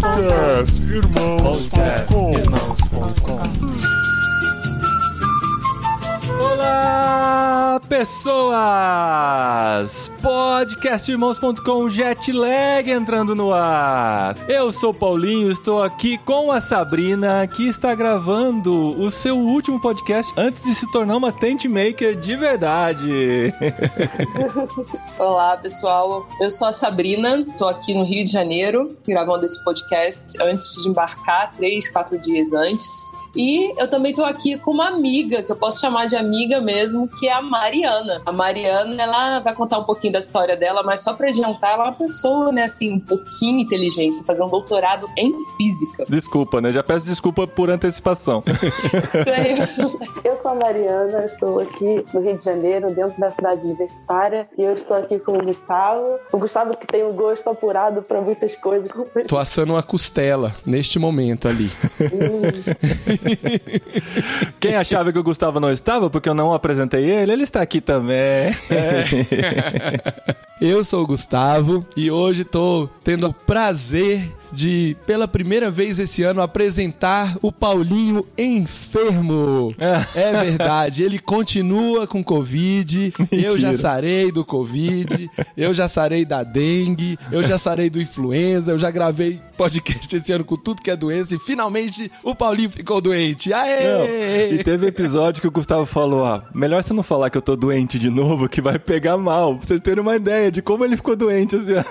Podcast Irmãos.com Olá, pessoas! Podcastirmãos.com Jetlag entrando no ar. Eu sou Paulinho, estou aqui com a Sabrina, que está gravando o seu último podcast antes de se tornar uma tent maker de verdade. Olá, pessoal. Eu sou a Sabrina, tô aqui no Rio de Janeiro, gravando esse podcast antes de embarcar, três, quatro dias antes. E eu também tô aqui com uma amiga, que eu posso chamar de amiga mesmo, que é a Mariana. A Mariana, ela vai contar um pouquinho da história dela, mas só pra adiantar, ela é uma pessoa, né, assim, um pouquinho inteligente, fazer um doutorado em física. Desculpa, né? Já peço desculpa por antecipação. Eu sou a Mariana, estou aqui no Rio de Janeiro, dentro da cidade universitária, e eu estou aqui com o Gustavo. O Gustavo que tem um gosto apurado para muitas coisas. Tô assando uma costela neste momento ali. Quem achava que o Gustavo não estava porque eu não apresentei ele, ele está aqui também. Eu sou o Gustavo e hoje tô tendo o prazer de, pela primeira vez esse ano, apresentar o Paulinho enfermo. É verdade, ele continua com Covid. Eu já Mentira. sarei do Covid, eu já sarei da dengue, eu já sarei do influenza, eu já gravei podcast esse ano com tudo que é doença e finalmente o Paulinho ficou doente. Não, Aê! e teve episódio que o Gustavo falou: ah, melhor você não falar que eu tô doente de novo, que vai pegar mal. Pra vocês terem uma ideia de como ele ficou doente ano.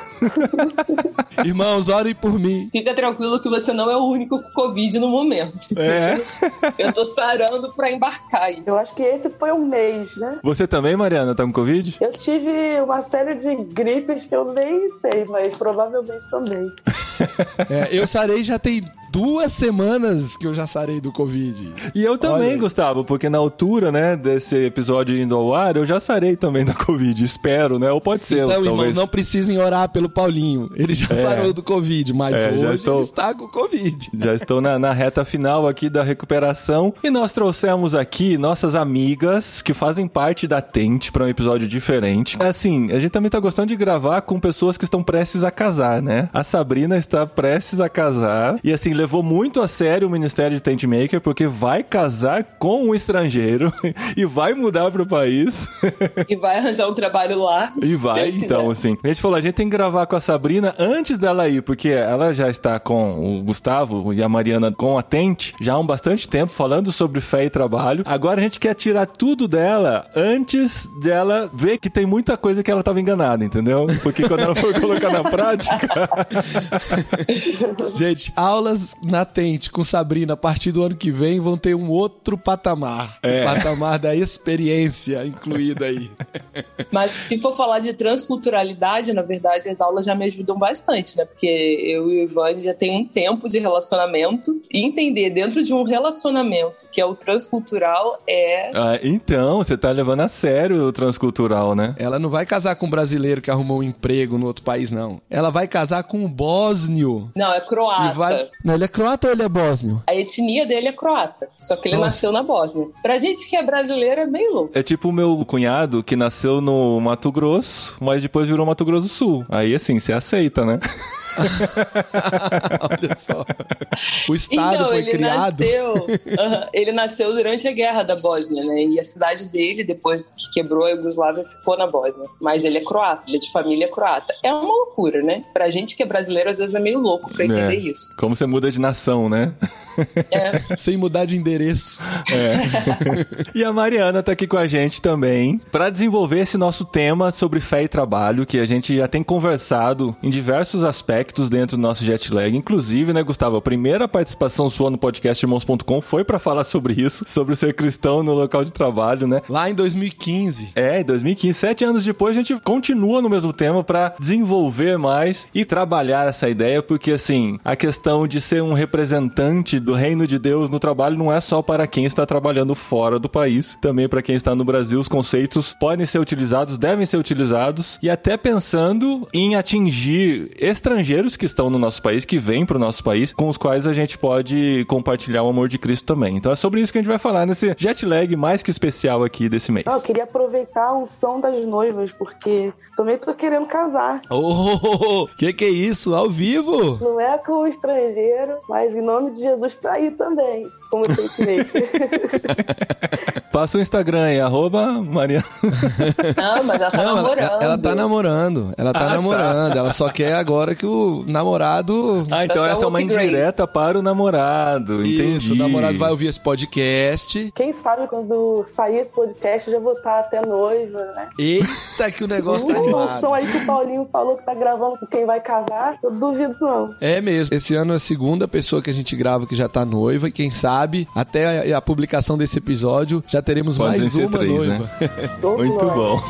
Irmãos, orem por mim. Fica tranquilo que você não é o único com Covid no momento. É. Eu tô sarando pra embarcar aí. Eu acho que esse foi um mês, né? Você também, Mariana, tá com Covid? Eu tive uma série de gripes que eu nem sei, mas provavelmente também. É, eu sarei já tem duas semanas que eu já sarei do Covid. E eu também. Gustavo, porque na altura, né, desse episódio indo ao ar, eu já sarei também da Covid, espero, né? Ou pode ser, Então, irmãos, talvez. não precisem orar pelo Paulinho. Ele já sarou do Covid, mas É, já hoje estou- ele está com Covid. Já estou na, na reta final aqui da recuperação e nós trouxemos aqui nossas amigas que fazem parte da Tente para um episódio diferente. Assim, a gente também tá gostando de gravar com pessoas que estão prestes a casar, né? A Sabrina está prestes a casar e assim levou muito a sério o Ministério de Tent Maker porque vai casar com um estrangeiro e vai mudar pro país. E vai arranjar um trabalho lá. E vai, então, quiser. assim. A gente falou, a gente tem que gravar com a Sabrina antes dela ir, porque ela já está com o Gustavo e a Mariana com a Tente já há um bastante tempo falando sobre fé e trabalho. Agora a gente quer tirar tudo dela antes dela ver que tem muita coisa que ela estava enganada, entendeu? Porque quando ela for colocar na prática. Gente, aulas na Tente com Sabrina a partir do ano que vem vão ter um outro patamar. É. O patamar da experiência incluído aí. Mas se for falar de transculturalidade, na verdade, as aulas já me ajudam bastante, né? Porque eu e o Ivan já tem um tempo de relacionamento e entender dentro de um relacionamento que é o transcultural é Ah, então, você tá levando a sério o transcultural, né? Ela não vai casar com um brasileiro que arrumou um emprego no outro país, não. Ela vai casar com um bósnio. não, é croata. E vai... Não, ele é croata ou ele é bósnio? A etnia dele é croata, só que ele Nossa. nasceu na Bósnia. Pra gente que é brasileiro é meio louco. É tipo o meu cunhado que nasceu no Mato Grosso, mas depois virou Mato Grosso do Sul. Aí assim, você aceita, né? Olha só. O Estado então, foi ele criado. nasceu. Aham, ele nasceu durante a guerra da Bósnia, né? E a cidade dele, depois que quebrou a Iugoslávia, ficou na Bósnia. Mas ele é croata, ele é de família croata. É uma loucura, né? Pra gente que é brasileiro, às vezes é meio louco pra entender É. isso. Como você muda de nação, né? É. Sem mudar de endereço. E a Mariana tá aqui com a gente também para desenvolver esse nosso tema sobre fé e trabalho, que a gente já tem conversado em diversos aspectos dentro do nosso jet lag. Inclusive, né, Gustavo, a primeira participação sua no podcast irmãos.com foi para falar sobre isso, sobre ser cristão no local de trabalho, né? Lá em 2015. É, em 2015, sete anos depois, a gente continua no mesmo tema para desenvolver mais e trabalhar essa ideia, porque assim, a questão de ser um representante do reino de Deus no trabalho não é só para quem está trabalhando fora do país, também para quem está no Brasil, os conceitos podem ser utilizados, devem ser utilizados e até pensando em atingir estrangeiros estrangeiros que estão no nosso país, que vêm pro nosso país, com os quais a gente pode compartilhar o amor de Cristo também. Então é sobre isso que a gente vai falar nesse jet lag mais que especial aqui desse mês. Não, eu queria aproveitar o som das noivas, porque também tô querendo casar. Oh, que que é isso? Ao vivo? Não é com o estrangeiro, mas em nome de Jesus pra ir também, como eu sei Passa o Instagram aí, arroba Maria. Não, mas ela tá Não, ela, namorando. ela tá namorando. Ela tá Ah, tá. namorando. Ela só quer agora que o namorado. Ah, então Dá essa é um uma upgrade. indireta para o namorado. Entendi. Isso, o namorado vai ouvir esse podcast. Quem sabe quando sair esse podcast eu já vou estar até noiva, né? Eita, que o negócio tá Uh, o animado. som aí que o Paulinho falou que tá gravando com quem vai casar, eu duvido não. É mesmo. Esse ano é a segunda pessoa que a gente grava que já tá noiva. E quem sabe, até a, a publicação desse episódio, já teremos Podem mais uma três, noiva. Tô Muito bom.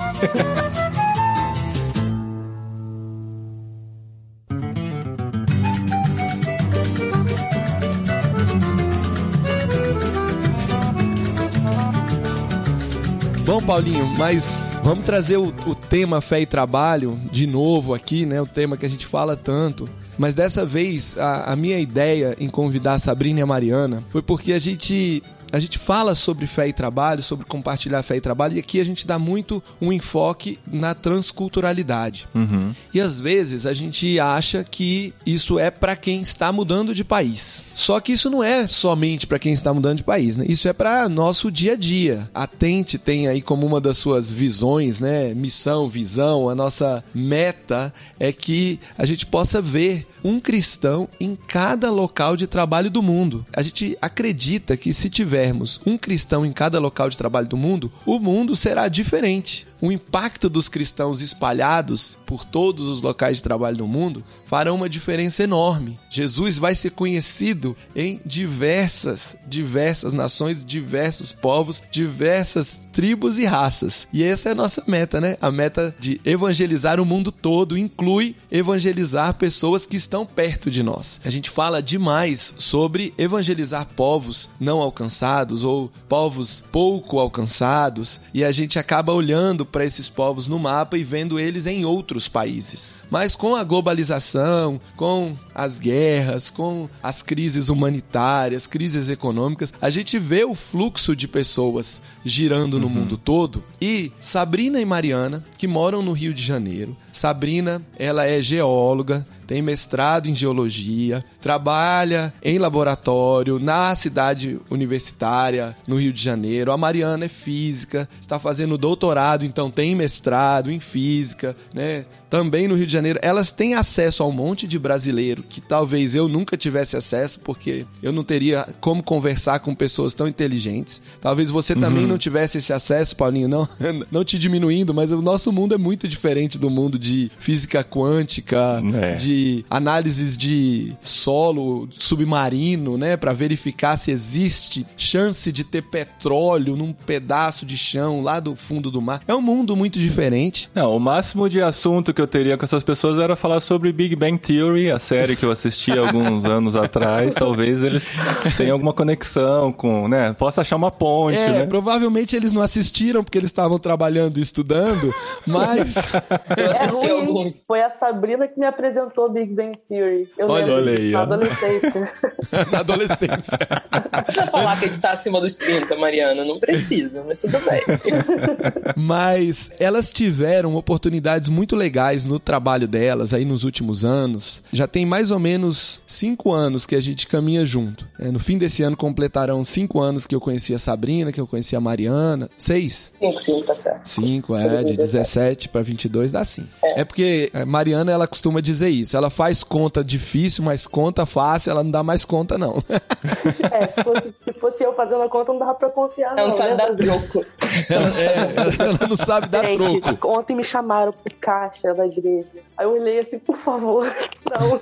Bom, Paulinho, mas vamos trazer o, o tema fé e trabalho de novo aqui, né? O tema que a gente fala tanto. Mas dessa vez, a, a minha ideia em convidar a Sabrina e a Mariana foi porque a gente. A gente fala sobre fé e trabalho, sobre compartilhar fé e trabalho, e aqui a gente dá muito um enfoque na transculturalidade. Uhum. E às vezes a gente acha que isso é para quem está mudando de país. Só que isso não é somente para quem está mudando de país, né? Isso é para nosso dia a dia. A Tente tem aí como uma das suas visões, né? Missão, visão, a nossa meta é que a gente possa ver um cristão em cada local de trabalho do mundo. A gente acredita que se tivermos um cristão em cada local de trabalho do mundo, o mundo será diferente. O impacto dos cristãos espalhados por todos os locais de trabalho do mundo fará uma diferença enorme. Jesus vai ser conhecido em diversas, diversas nações, diversos povos, diversas tribos e raças. E essa é a nossa meta, né? A meta de evangelizar o mundo todo inclui evangelizar pessoas que estão perto de nós. A gente fala demais sobre evangelizar povos não alcançados ou povos pouco alcançados e a gente acaba olhando para esses povos no mapa e vendo eles em outros países. Mas com a globalização, com as guerras, com as crises humanitárias, crises econômicas, a gente vê o fluxo de pessoas girando no mundo todo. E Sabrina e Mariana, que moram no Rio de Janeiro, Sabrina, ela é geóloga, tem mestrado em geologia, trabalha em laboratório na cidade universitária no Rio de Janeiro. A Mariana é física, está fazendo doutorado, então tem mestrado em física, né? Também no Rio de Janeiro, elas têm acesso a um monte de brasileiro que talvez eu nunca tivesse acesso, porque eu não teria como conversar com pessoas tão inteligentes. Talvez você também não tivesse esse acesso, Paulinho, não, não te diminuindo, mas o nosso mundo é muito diferente do mundo de física quântica, É. de análises de solo submarino, né, Pra verificar se existe chance de ter petróleo num pedaço de chão lá do fundo do mar. É um mundo muito diferente. Não, o máximo de assunto que eu teria com essas pessoas era falar sobre Big Bang Theory, a série que eu assisti alguns anos atrás. Talvez eles tenham alguma conexão com, né? Possa achar uma ponte, É, né? provavelmente eles não assistiram porque eles estavam trabalhando e estudando, mas É ruim. Foi a Sabrina que me apresentou Big Bang Theory. Eu Olha, lembro olha aí, na adolescência. na adolescência. Não precisa falar que a gente tá acima dos 30, Mariana. Não precisa, mas tudo bem. Mas elas tiveram oportunidades muito legais no trabalho delas aí nos últimos anos. Já tem mais ou menos cinco anos que a gente caminha junto. É, no fim desse ano completarão cinco anos que eu conheci a Sabrina, que eu conheci a Mariana. Seis? 5, sim, tá certo. Cinco, é, de 17 para 22 dá sim. É porque a Mariana, ela costuma dizer isso. Ela faz conta difícil, mas conta fácil, ela não dá mais conta, não. É, se fosse, se fosse eu fazendo a conta, não dava pra confiar, Ela não. não sabe né? dar troco. Ela, é, ela não sabe dar Gente, troco. ontem me chamaram pro caixa da igreja. Aí eu olhei assim, por favor, não.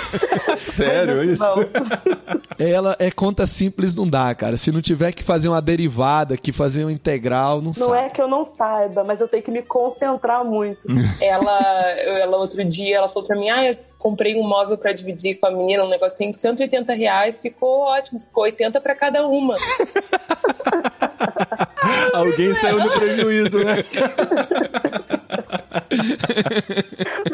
Sério, isso? Não. Ela é conta simples, não dá, cara. Se não tiver que fazer uma derivada, que fazer uma integral, não, Não sabe. é que eu não saiba, mas eu tenho que me concentrar muito. Ela, ela outro dia, ela falou pra mim, ah, eu comprei um móvel pra dividir com a menina, um negocinho de 180 reais, ficou ótimo, ficou 80 pra cada uma. Alguém saiu no prejuízo, né? ハハ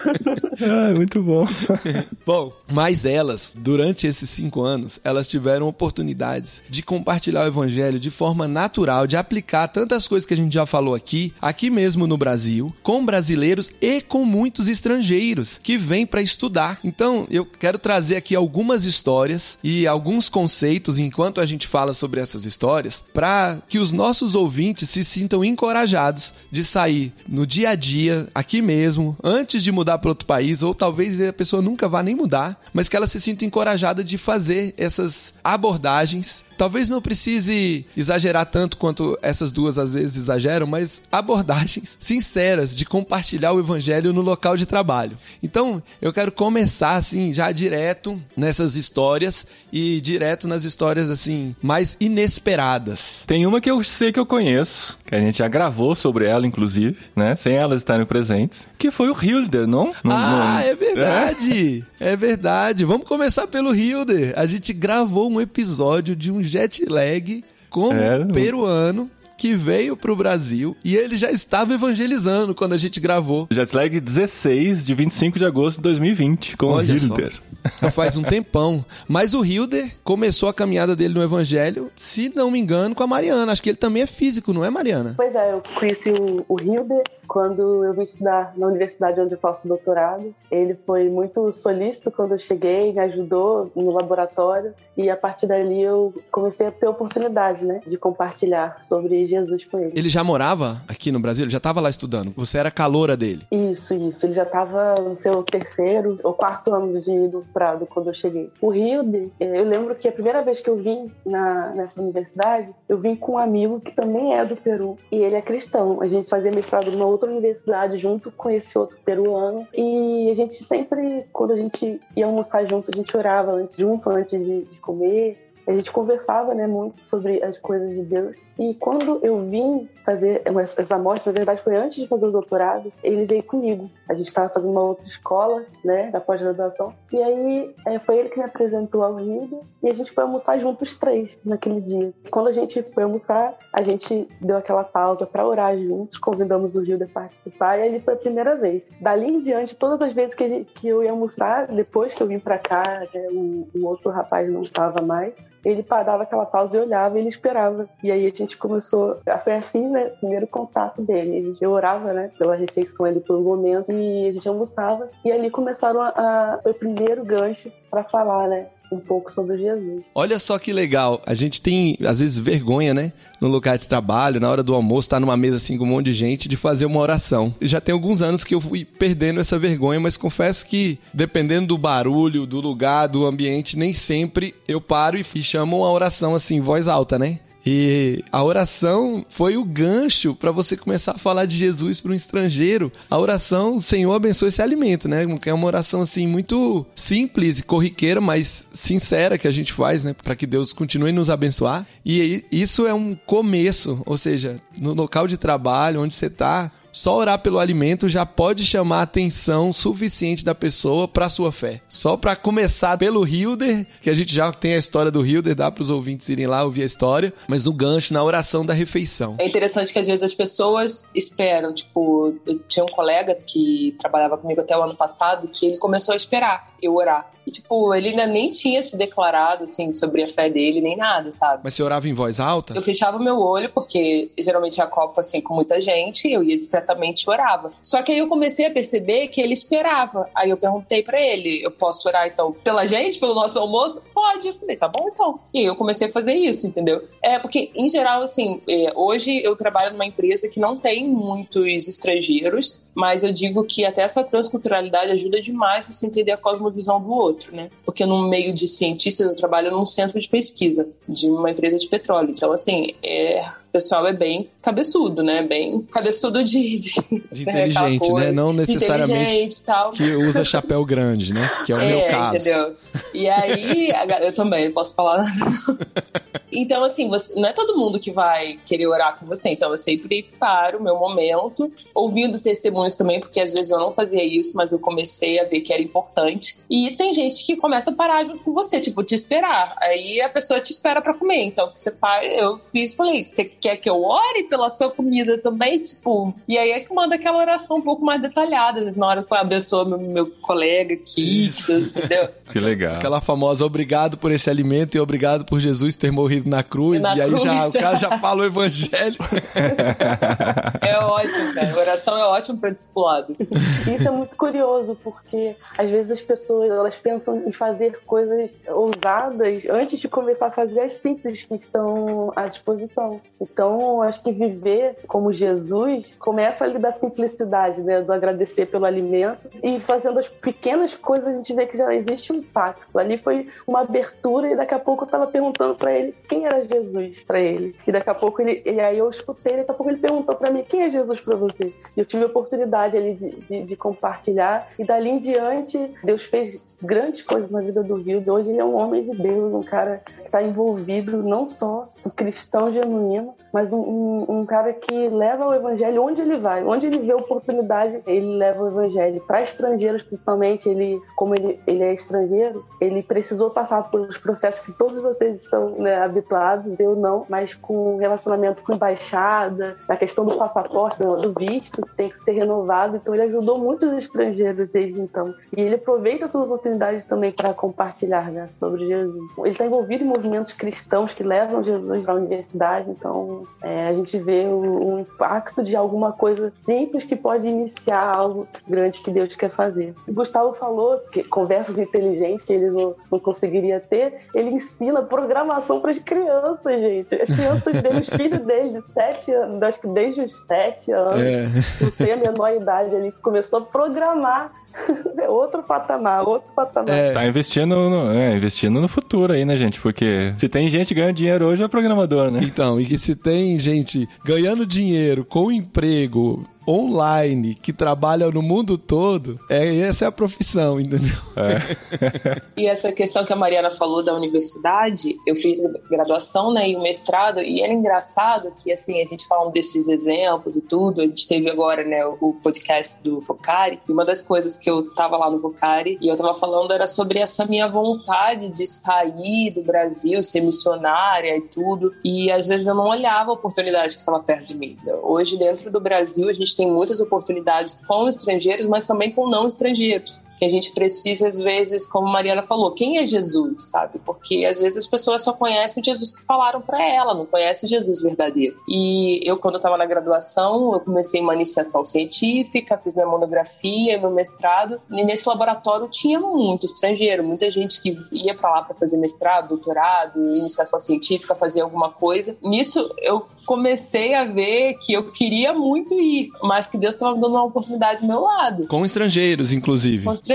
ハハ。Ah, muito bom. bom, mas elas, durante esses cinco anos, elas tiveram oportunidades de compartilhar o evangelho de forma natural, de aplicar tantas coisas que a gente já falou aqui, aqui mesmo no Brasil, com brasileiros e com muitos estrangeiros que vêm para estudar. Então, eu quero trazer aqui algumas histórias e alguns conceitos enquanto a gente fala sobre essas histórias, para que os nossos ouvintes se sintam encorajados de sair no dia a dia, aqui mesmo, antes de mudar para outro país, ou talvez a pessoa nunca vá nem mudar, mas que ela se sinta encorajada de fazer essas abordagens Talvez não precise exagerar tanto quanto essas duas às vezes exageram, mas abordagens sinceras de compartilhar o evangelho no local de trabalho. Então, eu quero começar assim, já direto nessas histórias e direto nas histórias assim mais inesperadas. Tem uma que eu sei que eu conheço, que a gente já gravou sobre ela inclusive, né, sem elas estarem presentes, que foi o Hilder, não? Ah, é verdade. É? é verdade. Vamos começar pelo Hilder. A gente gravou um episódio de um jet lag como é, peruano que veio pro Brasil e ele já estava evangelizando quando a gente gravou. Jetlag 16 de 25 de agosto de 2020 com Olha o Hilder. Já faz um tempão. Mas o Hilder começou a caminhada dele no evangelho, se não me engano, com a Mariana. Acho que ele também é físico, não é, Mariana? Pois é, eu conheci o, o Hilder quando eu vim estudar na universidade onde eu faço doutorado. Ele foi muito solícito quando eu cheguei, me ajudou no laboratório e a partir dali eu comecei a ter oportunidade, né, de compartilhar sobre Jesus com ele. Ele já morava aqui no Brasil? Ele já estava lá estudando? Você era caloura dele? Isso, isso. Ele já estava no seu terceiro ou quarto ano de doutorado quando eu cheguei. O Hilde, eh, eu lembro que a primeira vez que eu vim na, nessa universidade, eu vim com um amigo que também é do Peru e ele é cristão. A gente fazia mestrado numa outra universidade junto com esse outro peruano. E a gente sempre, quando a gente ia almoçar junto, a gente orava antes, junto antes de, de comer. A gente conversava né, muito sobre as coisas de Deus. E quando eu vim fazer essa amostra, na verdade foi antes de fazer o doutorado, ele veio comigo. A gente estava fazendo uma outra escola, né, da pós-graduação. E aí é, foi ele que me apresentou ao Rio e a gente foi almoçar juntos três naquele dia. Quando a gente foi almoçar, a gente deu aquela pausa para orar juntos, convidamos o Rio a participar e ali foi a primeira vez. Dali em diante, todas as vezes que, gente, que eu ia almoçar, depois que eu vim para cá, né, o, o outro rapaz não estava mais, ele parava aquela pausa e olhava e ele esperava. E aí a gente começou. Foi assim, né? Primeiro contato dele. Eu orava, né? Pela refeição ali por um momento e a gente almoçava. E ali começaram a. a foi o primeiro gancho para falar, né? Um pouco sobre Jesus. Olha só que legal. A gente tem, às vezes, vergonha, né? No lugar de trabalho, na hora do almoço, tá numa mesa assim com um monte de gente, de fazer uma oração. Já tem alguns anos que eu fui perdendo essa vergonha, mas confesso que, dependendo do barulho, do lugar, do ambiente, nem sempre eu paro e chamo uma oração assim, voz alta, né? E a oração foi o gancho para você começar a falar de Jesus para um estrangeiro. A oração, Senhor abençoe esse alimento, né? Que é uma oração assim muito simples e corriqueira, mas sincera que a gente faz, né? Para que Deus continue nos abençoar. E isso é um começo, ou seja, no local de trabalho onde você está, só orar pelo alimento já pode chamar a atenção suficiente da pessoa para sua fé. Só para começar pelo Hilder, que a gente já tem a história do Hilder, dá para os ouvintes irem lá ouvir a história, mas o gancho na oração da refeição. É interessante que às vezes as pessoas esperam, tipo, eu tinha um colega que trabalhava comigo até o ano passado que ele começou a esperar eu orar. E, tipo, ele ainda nem tinha se declarado, assim, sobre a fé dele, nem nada, sabe? Mas você orava em voz alta? Eu fechava meu olho, porque geralmente a copa, assim, com muita gente, eu ia discretamente orava. Só que aí eu comecei a perceber que ele esperava. Aí eu perguntei para ele, eu posso orar, então, pela gente, pelo nosso almoço? Pode. Eu falei, tá bom, então. E aí eu comecei a fazer isso, entendeu? É, porque, em geral, assim, é, hoje eu trabalho numa empresa que não tem muitos estrangeiros, mas eu digo que até essa transculturalidade ajuda demais você entender a cosmovisão do outro, né? Porque no meio de cientistas eu trabalho num centro de pesquisa de uma empresa de petróleo. Então, assim, é, o pessoal é bem cabeçudo, né? Bem cabeçudo de. De, de inteligente, né? Não necessariamente que usa chapéu grande, né? Que é o é, meu caso. Entendeu? E aí, eu também posso falar. Então, assim, você, não é todo mundo que vai querer orar com você. Então, eu sempre paro o meu momento, ouvindo testemunhos também, porque às vezes eu não fazia isso, mas eu comecei a ver que era importante. E tem gente que começa a parar junto com você, tipo, te esperar. Aí a pessoa te espera para comer. Então, o que você faz? Eu fiz, falei, você quer que eu ore pela sua comida também? Tipo, e aí é que manda aquela oração um pouco mais detalhada, na hora que eu abençoo meu, meu colega aqui, entendeu? Que legal. Aquela famosa obrigado por esse alimento e obrigado por Jesus ter morrido na cruz. Na e aí cruz. já o cara já fala o evangelho. É ótimo, cara. A oração é ótimo pra discipulado. Isso é muito curioso, porque às vezes as pessoas elas pensam em fazer coisas ousadas antes de começar a fazer as simples que estão à disposição. Então, acho que viver como Jesus começa ali da simplicidade, né? Do agradecer pelo alimento e fazendo as pequenas coisas a gente vê que já existe um impacto. Ali foi uma abertura e daqui a pouco eu tava perguntando pra ele quem era Jesus pra ele. E daqui a pouco ele, e aí eu escutei, daqui a pouco ele perguntou pra mim quem é Jesus pra você. E eu tive a oportunidade ali de, de, de compartilhar e dali em diante Deus fez grandes coisas na vida do Rildo. Hoje ele é um homem de Deus, um cara que está envolvido não só um cristão genuíno, mas um, um, cara que leva o evangelho onde ele vai, onde ele vê oportunidade, ele leva o evangelho para estrangeiros, principalmente ele, como ele, ele é estrangeiro, ele precisou passar pelos processos que todos vocês estão né, habituados, eu não, mas com relacionamento com embaixada, na questão do passaporte, do visto, que tem que ser renovado, então ele ajudou muitos estrangeiros desde então. E ele aproveita essas oportunidades também para compartilhar né, sobre Jesus. Ele está envolvido em movimentos cristãos que levam Jesus para a universidade, então é, a gente vê o, o impacto de alguma coisa simples que pode iniciar algo grande que Deus quer fazer. O Gustavo falou que conversas inteligentes que ele não, não conseguiria ter, ele ensina programação para as crianças, gente. As crianças dele, os filhos dele, de 7 anos, acho que desde os 7 anos, É. não sei a menor idade, ele começou a programar. É outro patamar, outro patamar. É. Tá investindo no, é, investindo no futuro aí, né, gente? Porque se tem gente ganhando dinheiro hoje, é programador, né? Então, e que se tem gente ganhando dinheiro com emprego online que trabalha no mundo todo, é, essa é a profissão, entendeu? E essa questão que a Mariana falou da universidade, eu fiz graduação, né, e o mestrado, e era engraçado que, assim, a gente falando desses exemplos e tudo, a gente teve agora, né, o podcast do Focari, e uma das coisas que eu tava lá no Focari, e eu tava falando era sobre essa minha vontade de sair do Brasil, ser missionária e tudo, e às vezes eu não olhava a oportunidade que estava perto de mim. Hoje, dentro do Brasil, a gente tem muitas oportunidades com estrangeiros, mas também com não estrangeiros que a gente precisa, às vezes, como Mariana falou, quem é Jesus, sabe? Porque às vezes as pessoas só conhecem Jesus que falaram para ela, não conhecem Jesus verdadeiro. E eu, quando estava na graduação, eu comecei uma iniciação científica, fiz minha monografia, meu mestrado, e nesse laboratório tinha muito estrangeiro, muita gente que ia para lá para fazer mestrado, doutorado, iniciação científica, fazer alguma coisa. Nisso, eu comecei a ver que eu queria muito ir, mas que Deus estava dando uma oportunidade do meu lado Com estrangeiros, inclusive. com estrangeiros.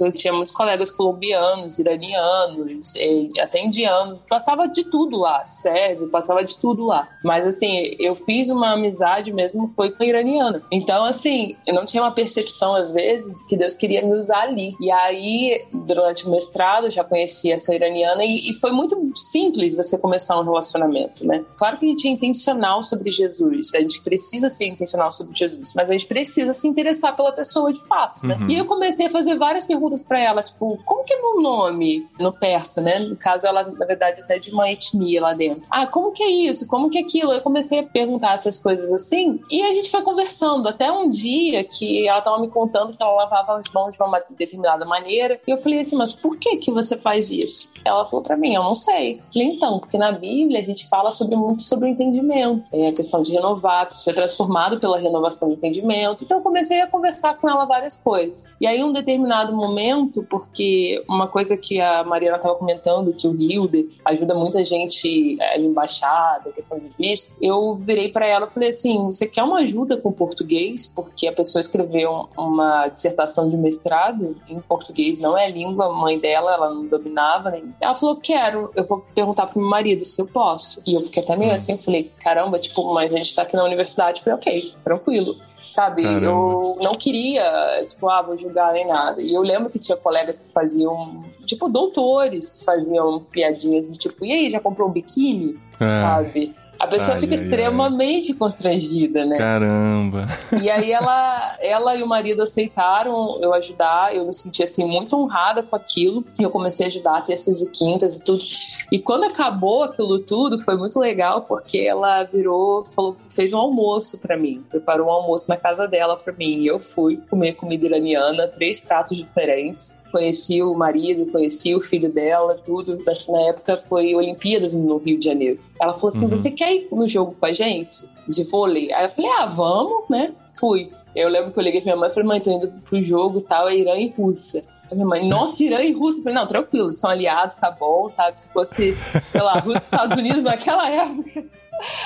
Eu tinha muitos colegas colombianos, iranianos, até indianos. Passava de tudo lá, sérvio, passava de tudo lá. Mas assim, eu fiz uma amizade mesmo, foi com a iraniana. Então, assim, eu não tinha uma percepção, às vezes, de que Deus queria me usar ali. E aí, durante o mestrado, eu já conheci essa iraniana e, e foi muito simples você começar um relacionamento, né? Claro que a gente é intencional sobre Jesus, a gente precisa ser intencional sobre Jesus, mas a gente precisa se interessar pela pessoa de fato, né? Uhum. E eu comecei a fazer várias perguntas pra ela, tipo, como que é meu nome no persa, né? No caso, ela, na verdade, até de uma etnia lá dentro. Ah, como que é isso? Como que é aquilo? Eu comecei a perguntar essas coisas assim, e a gente foi conversando até um dia que ela tava me contando que ela lavava as mãos de uma determinada maneira, e eu falei assim, mas por que que você faz isso? Ela falou pra mim, eu não sei. Eu falei, então, porque na Bíblia a gente fala sobre muito sobre o entendimento. É a questão de renovar, ser transformado pela renovação do entendimento. Então eu comecei a conversar com ela várias coisas. E aí, um determinado momento, porque uma coisa que a Mariana estava comentando, que o Hilde ajuda muita gente é, em embaixada, questão de visto, eu virei para ela e falei assim: você quer uma ajuda com português? Porque a pessoa escreveu uma dissertação de mestrado em português, não é a língua mãe dela, ela não dominava. Nem. Ela falou: quero, eu vou perguntar pro meu marido se eu posso. E eu fiquei até meio assim, eu falei: caramba, tipo, mas a gente tá aqui na universidade. Eu falei: ok, tranquilo. Sabe? Caramba. Eu não queria, tipo, ah, vou julgar nem nada. E eu lembro que tinha colegas que faziam, tipo, doutores que faziam piadinhas de tipo, e aí, já comprou um biquíni? É. Sabe? A pessoa Ai, fica ai, ai. extremamente constrangida, né? Caramba. E aí ela, ela e o marido aceitaram eu ajudar, eu me senti assim muito honrada com aquilo. E eu comecei a ajudar terças e quintas e tudo. E quando acabou aquilo tudo, foi muito legal porque ela virou, falou, fez um almoço pra mim, preparou um almoço na casa dela pra mim. E eu fui comer comida iraniana, três pratos diferentes. Conheci o marido, conheci o filho dela, tudo. Na época foi Olimpíadas no Rio de Janeiro. Ela falou assim: Uhum. Você quer ir no jogo com a gente? De vôlei? Aí eu falei: Ah, vamos, né? Fui. Eu lembro que eu liguei pra minha mãe e falei: Mãe, tô indo pro jogo tal, é Irã e Rússia. A minha mãe, nossa, Irã e Rússia. Eu falei, não, tranquilo, são aliados, tá bom, sabe? Se fosse, sei lá, Rússia e Estados Unidos naquela época,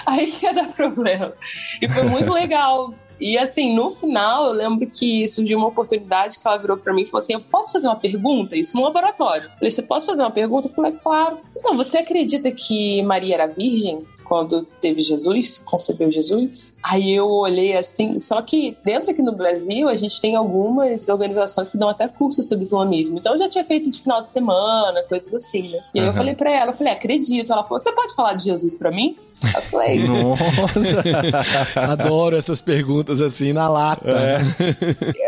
aí que ia dar problema. E foi muito legal. E assim, no final, eu lembro que surgiu uma oportunidade que ela virou pra mim e falou assim: Eu posso fazer uma pergunta? Isso no laboratório. Eu falei: Você posso fazer uma pergunta? Eu falei: Claro. Então, você acredita que Maria era virgem? Quando teve Jesus, concebeu Jesus. Aí eu olhei assim, só que dentro aqui no Brasil a gente tem algumas organizações que dão até curso sobre islamismo. Então eu já tinha feito de final de semana, coisas assim, né? E aí eu Aham. falei pra ela, eu falei, acredito. Ela falou, você pode falar de Jesus pra mim? Eu falei, Nossa. Adoro essas perguntas assim na lata.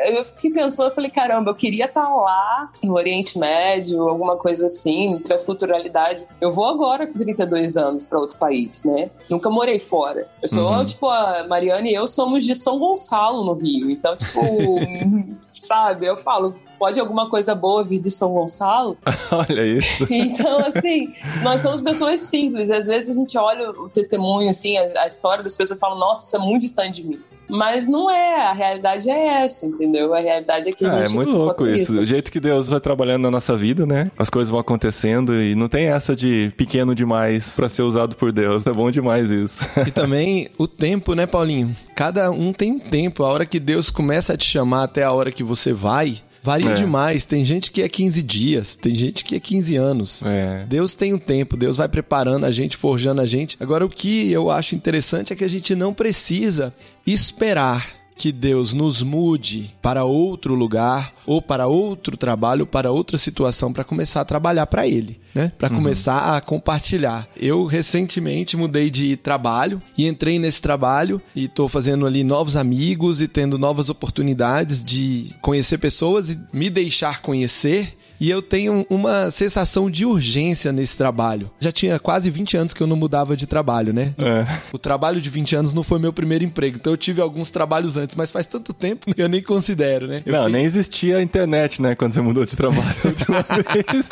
eu fiquei pensando, eu falei, caramba, eu queria estar lá no Oriente Médio, alguma coisa assim, transculturalidade. Eu vou agora com 32 anos para outro país, né? Nunca morei fora. Eu sou, Uhum. tipo, a Mariana e eu somos de São Gonçalo, no Rio. Então, tipo, sabe, eu falo, pode alguma coisa boa vir de São Gonçalo? Olha isso. Então, assim, nós somos pessoas simples. Às vezes a gente olha o testemunho, assim, a, a história das pessoas e fala, nossa, isso é muito distante de mim. Mas não é, a realidade é essa, entendeu? A realidade é que a Ah, é gente muito luta louco contra isso. O jeito que Deus vai trabalhando na nossa vida, né? As coisas vão acontecendo e não tem essa de pequeno demais pra ser usado por Deus. É bom demais isso. E também o tempo, né, Paulinho? Cada um tem um tempo. A hora que Deus começa a te chamar até a hora que você vai, varia É. demais. Tem gente que é 15 dias, tem gente que é 15 anos. É. Deus tem um tempo, Deus vai preparando a gente, forjando a gente. Agora, o que eu acho interessante é que a gente não precisa esperar que Deus nos mude para outro lugar ou para outro trabalho, para outra situação para começar a trabalhar para ele, né? Para começar a compartilhar. Eu recentemente mudei de trabalho e entrei nesse trabalho e tô fazendo ali novos amigos e tendo novas oportunidades de conhecer pessoas e me deixar conhecer e eu tenho uma sensação de urgência nesse trabalho. Já tinha quase 20 anos que eu não mudava de trabalho, né? É. O trabalho de 20 anos não foi meu primeiro emprego, então eu tive alguns trabalhos antes, mas faz tanto tempo que eu nem considero, né? Eu Não, fiquei- nem existia a internet, né? Quando você mudou de trabalho a última vez.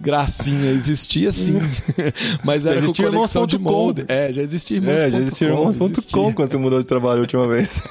Gracinha, existia sim. mas era com existia conexão de molde. É, já existia irmãos. é, já existia irmãos.com quando você mudou de trabalho a última vez.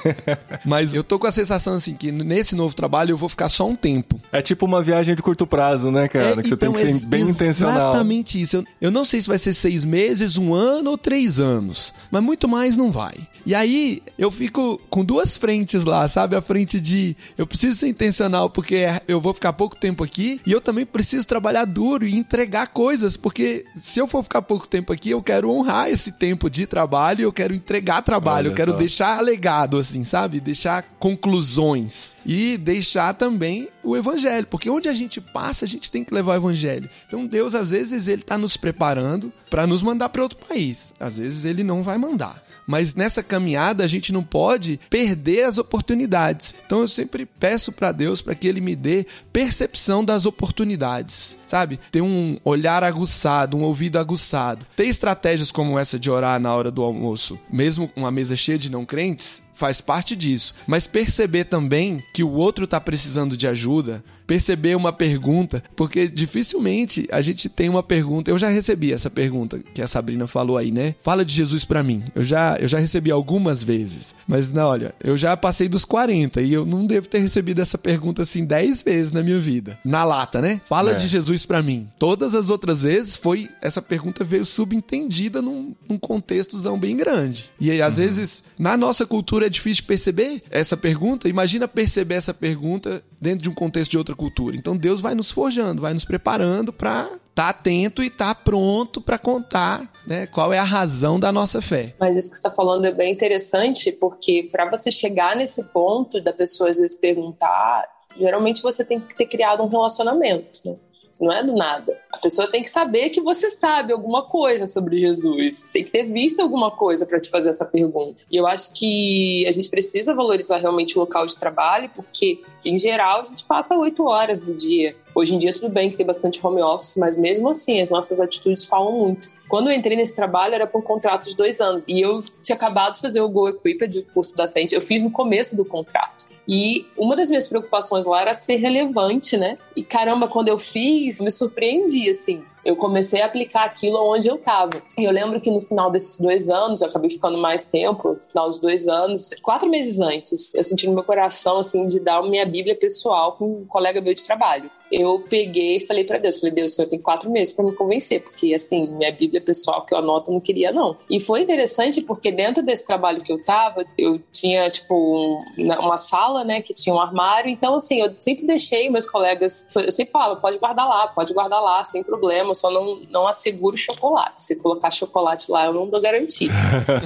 Mas eu tô com a sensação assim que nesse novo trabalho eu vou ficar só um tempo. É tipo uma viagem de curto prazo, né, cara? É, que você tem então, que ser bem intencional. Exatamente isso. Eu, eu não sei se vai ser seis meses, um ano ou três anos, mas muito mais não vai. E aí eu fico com duas frentes lá, sabe? A frente de eu preciso ser intencional porque eu vou ficar pouco tempo aqui e eu também preciso trabalhar duro e entregar coisas, porque se eu for ficar pouco tempo aqui, eu quero honrar esse tempo de trabalho, eu quero entregar trabalho, Olha eu quero só. deixar legado, assim, sabe? Deixar conclusões e deixar também o evangelho, porque onde a gente passa, a gente tem que levar o evangelho. Então Deus, às vezes, ele tá nos preparando para nos mandar para outro país. Às vezes ele não vai mandar. Mas nessa caminhada a gente não pode perder as oportunidades. Então eu sempre peço para Deus para que ele me dê percepção das oportunidades, sabe? Ter um olhar aguçado, um ouvido aguçado. Ter estratégias como essa de orar na hora do almoço, mesmo com uma mesa cheia de não crentes, faz parte disso. Mas perceber também que o outro tá precisando de ajuda, perceber uma pergunta, porque dificilmente a gente tem uma pergunta. Eu já recebi essa pergunta que a Sabrina falou aí, né? Fala de Jesus pra mim. Eu já, eu já recebi algumas vezes, mas não, olha, eu já passei dos 40 e eu não devo ter recebido essa pergunta assim 10 vezes na minha vida. Na lata, né? Fala É. de Jesus pra mim. Todas as outras vezes foi essa pergunta veio subentendida num, num contextozão bem grande. E aí, às vezes, na nossa cultura é difícil perceber essa pergunta. Imagina perceber essa pergunta dentro de um contexto de outra cultura. Então Deus vai nos forjando, vai nos preparando pra tá atento e tá pronto para contar, né, qual é a razão da nossa fé. Mas isso que você está falando é bem interessante, porque para você chegar nesse ponto da pessoa às vezes perguntar, geralmente você tem que ter criado um relacionamento, né? Não é do nada. A pessoa tem que saber que você sabe alguma coisa sobre Jesus, tem que ter visto alguma coisa para te fazer essa pergunta. E eu acho que a gente precisa valorizar realmente o local de trabalho, porque, em geral, a gente passa oito horas do dia. Hoje em dia, tudo bem que tem bastante home office, mas mesmo assim, as nossas atitudes falam muito. Quando eu entrei nesse trabalho, era por um contrato de dois anos. E eu tinha acabado de fazer o Go Equipped, o curso da Tente. Eu fiz no começo do contrato. E uma das minhas preocupações lá era ser relevante, né? E caramba, quando eu fiz, me surpreendi, assim eu comecei a aplicar aquilo onde eu estava. E eu lembro que no final desses dois anos, eu acabei ficando mais tempo, no final dos dois anos, quatro meses antes, eu senti no meu coração, assim, de dar minha Bíblia pessoal para um colega meu de trabalho. Eu peguei e falei para Deus, falei, Deus, senhor tem quatro meses para me convencer, porque, assim, minha Bíblia pessoal que eu anoto, eu não queria, não. E foi interessante porque dentro desse trabalho que eu tava, eu tinha, tipo, um, uma sala, né, que tinha um armário, então, assim, eu sempre deixei meus colegas, eu sempre falo, pode guardar lá, pode guardar lá, sem problema, eu só não, não asseguro chocolate. Se colocar chocolate lá, eu não dou garantia.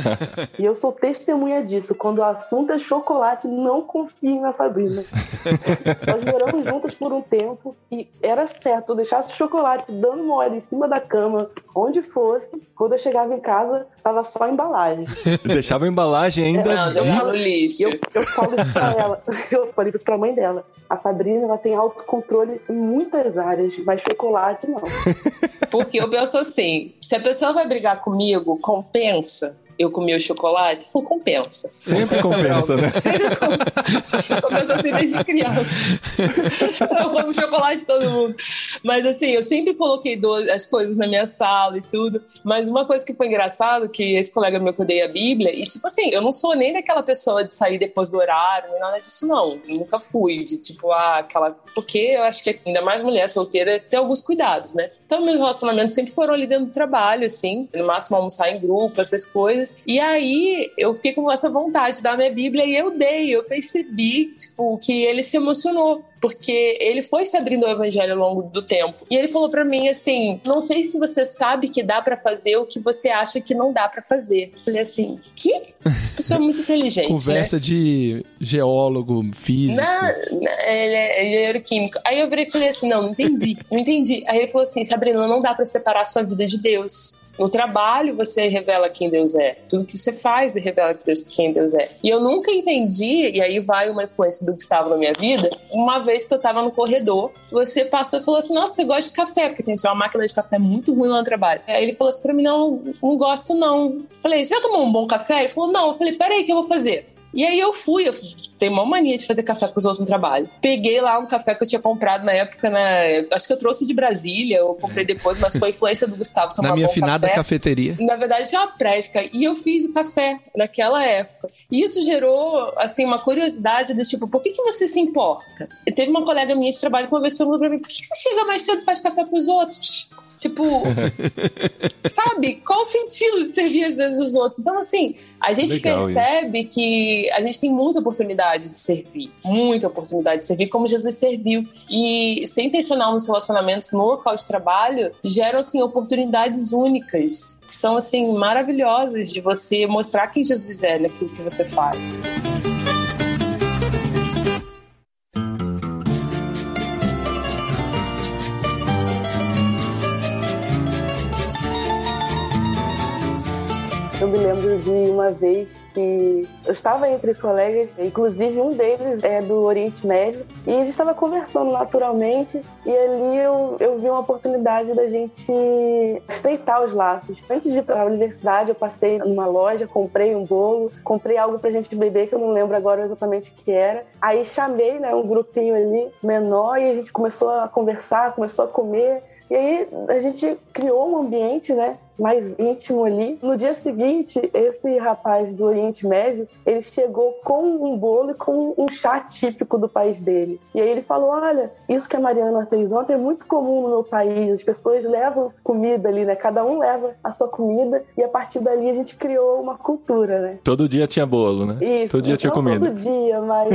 e eu sou testemunha disso. Quando o assunto é chocolate, não confie na Sabrina. Nós moramos juntas por um tempo e era certo, eu deixasse o chocolate dando mole em cima da cama, onde fosse. Quando eu chegava em casa, tava só a embalagem. Deixava a embalagem ainda. Não, jogava no lixo. Eu, eu falo isso pra ela. Eu falei isso pra mãe dela. A Sabrina, ela tem autocontrole em muitas áreas, mas chocolate não. Porque eu penso assim: se a pessoa vai brigar comigo, compensa eu comi o chocolate, foi compensa. Sempre compensa, né? compensa assim desde criança. eu como chocolate todo mundo. Mas assim, eu sempre coloquei as coisas na minha sala e tudo. Mas uma coisa que foi engraçado, que esse colega meu que eu dei a Bíblia, e tipo assim, eu não sou nem daquela pessoa de sair depois do horário, nem nada disso, não. Eu nunca fui de tipo, ah, aquela. Porque eu acho que ainda mais mulher solteira tem alguns cuidados, né? Então, meus relacionamentos sempre foram ali dentro do trabalho, assim, no máximo almoçar em grupo, essas coisas. E aí eu fiquei com essa vontade de dar minha Bíblia e eu dei, eu percebi, tipo, que ele se emocionou porque ele foi se abrindo ao evangelho ao longo do tempo. E ele falou para mim assim: "Não sei se você sabe que dá para fazer o que você acha que não dá para fazer". Eu falei assim: "Que? Pessoa muito inteligente, Conversa né? de geólogo, físico. Na, na, ele é engenheiro químico. Aí eu virei e falei assim: "Não, não entendi. Não entendi". Aí ele falou assim: "Sabrina, não dá para separar a sua vida de Deus". No trabalho você revela quem Deus é. Tudo que você faz revela quem Deus é. E eu nunca entendi, e aí vai uma influência do que estava na minha vida. Uma vez que eu estava no corredor, você passou e falou assim: Nossa, você gosta de café? Porque a gente tinha uma máquina de café muito ruim lá no trabalho. Aí ele falou assim pra mim: Não, não gosto não. Falei: Você já tomou um bom café? Ele falou: Não. Eu falei: Peraí, que eu vou fazer. E aí eu fui, eu tenho uma mania de fazer café pros outros no trabalho. Peguei lá um café que eu tinha comprado na época, né? Acho que eu trouxe de Brasília, eu comprei depois, mas foi influência do Gustavo tomar Na minha bom finada café. cafeteria. Na verdade, tinha uma prédica. E eu fiz o café naquela época. E isso gerou, assim, uma curiosidade do tipo, por que, que você se importa? E teve uma colega minha de trabalho que uma vez perguntou pra mim, por que, que você chega mais cedo e faz café pros outros? Tipo, sabe? Qual o sentido de servir às vezes os outros? Então, assim, a gente Legal percebe que a gente tem muita oportunidade de servir, muita oportunidade de servir como Jesus serviu. E ser intencional nos relacionamentos no local de trabalho geram, assim, oportunidades únicas, que são, assim, maravilhosas de você mostrar quem Jesus é naquilo que você faz. De uma vez que eu estava entre colegas, inclusive um deles é do Oriente Médio, e a gente estava conversando naturalmente, e ali eu, eu vi uma oportunidade da gente estreitar os laços. Antes de ir para a universidade, eu passei numa loja, comprei um bolo, comprei algo pra gente beber, que eu não lembro agora exatamente o que era. Aí chamei né, um grupinho ali menor e a gente começou a conversar, começou a comer. E aí a gente criou um ambiente, né? Mais íntimo ali. No dia seguinte, esse rapaz do Oriente Médio, ele chegou com um bolo e com um chá típico do país dele. E aí ele falou: Olha, isso que a Mariana fez ontem é muito comum no meu país. As pessoas levam comida ali, né? Cada um leva a sua comida e a partir dali a gente criou uma cultura, né? Todo dia tinha bolo, né? Isso. Todo dia tinha comida. todo dia, mas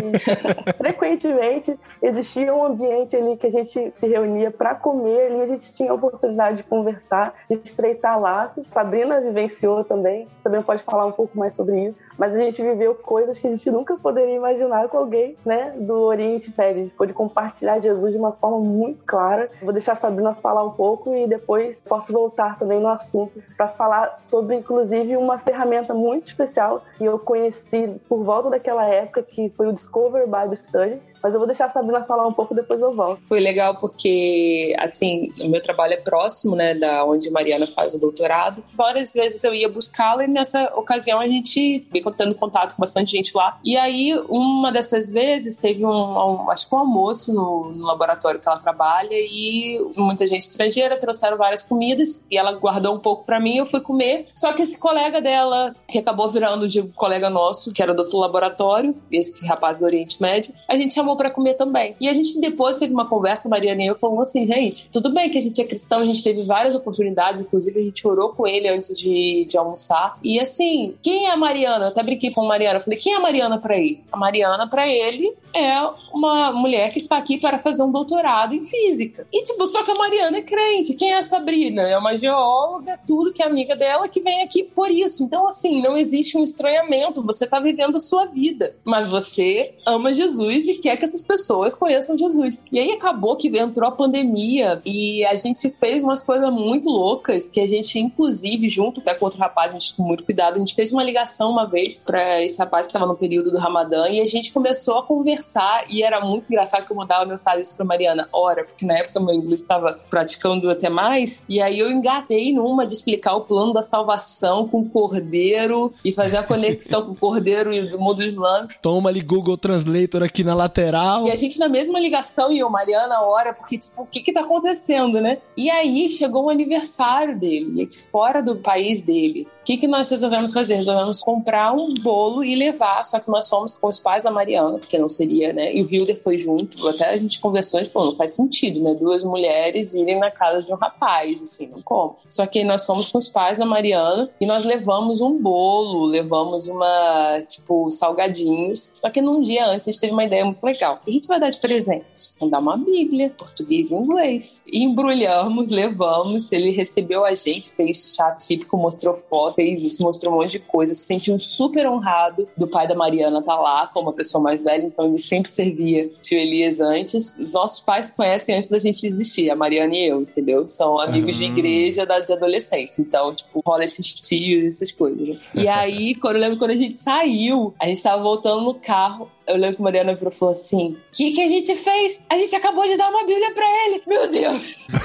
frequentemente existia um ambiente ali que a gente se reunia para comer e a gente tinha a oportunidade de conversar, de estreitar laços. Sabrina vivenciou também, também pode falar um pouco mais sobre isso, mas a gente viveu coisas que a gente nunca poderia imaginar com alguém, né, do Oriente Médio. A gente pôde compartilhar Jesus de uma forma muito clara. Vou deixar a Sabrina falar um pouco e depois posso voltar também no assunto para falar sobre, inclusive, uma ferramenta muito especial que eu conheci por volta daquela época, que foi o Discover Bible Study. Mas eu vou deixar a Sabrina falar um pouco, depois eu volto. Foi legal porque, assim, o meu trabalho é próximo, né, da onde Mariana faz o doutorado. Várias vezes eu ia buscá-la e nessa ocasião a gente tendo contato com bastante gente lá. E aí, uma dessas vezes, teve um, um acho que um almoço no, no, laboratório que ela trabalha e muita gente estrangeira trouxeram várias comidas e ela guardou um pouco para mim, eu fui comer. Só que esse colega dela, que acabou virando de colega nosso, que era do outro laboratório, esse rapaz do Oriente Médio, a gente chamou para comer também. E a gente depois teve uma conversa, Mariana e eu, falando assim, gente, tudo bem que a gente é cristão, a gente teve várias oportunidades, inclusive a gente orou com ele antes de, de almoçar. E assim, quem é a Mariana? Até brinquei com a Mariana, falei, quem é a Mariana para ele? A Mariana para ele é uma mulher que está aqui para fazer um doutorado em física. E tipo, só que a Mariana é crente. Quem é a Sabrina? É uma geóloga, tudo que é amiga dela que vem aqui por isso. Então assim, não existe um estranhamento, você está vivendo a sua vida, mas você ama Jesus e quer que essas pessoas conheçam Jesus. E aí acabou que entrou a pandemia e a gente fez umas coisas muito loucas que a gente, inclusive, junto até com outro rapaz, a gente com muito cuidado, a gente fez uma ligação uma vez para esse rapaz que estava no período do Ramadã e a gente começou a conversar e era muito engraçado que eu mandava mensagem isso pra Mariana, ora, porque na época meu inglês estava praticando até mais e aí eu engatei numa de explicar o plano da salvação com o cordeiro e fazer a conexão com o cordeiro e o mundo islâmico. Toma ali Google Translator aqui na lateral. E a gente na mesma ligação e eu, Mariana, ora, porque tipo, o que que tá acontecendo, né? E aí chegou o aniversário dele, e aqui fora do país dele. O que, que nós resolvemos fazer? Resolvemos comprar um bolo e levar, só que nós fomos com os pais da Mariana, porque não seria, né? E o Hilder foi junto. Até a gente conversou e falou: não faz sentido, né? Duas mulheres irem na casa de um rapaz, assim, não como. Só que nós fomos com os pais da Mariana e nós levamos um bolo, levamos uma, tipo, salgadinhos. Só que num dia antes a gente teve uma ideia muito legal. A gente vai dar de presente? Vamos dar uma Bíblia, português e inglês. E embrulhamos, levamos. Ele recebeu a gente, fez chá típico, mostrou foto fez isso, mostrou um monte de coisa, se sentiu super honrado do pai da Mariana estar tá lá como uma pessoa mais velha, então ele sempre servia tio Elias antes. Os nossos pais conhecem antes da gente existir, a Mariana e eu, entendeu? São amigos uhum. de igreja da, de adolescência, então, tipo, rola esses tios, essas coisas. Né? E aí, quando eu lembro quando a gente saiu, a gente tava voltando no carro, eu lembro que a Mariana virou e falou assim: O que, que a gente fez? A gente acabou de dar uma Bíblia pra ele. Meu Deus!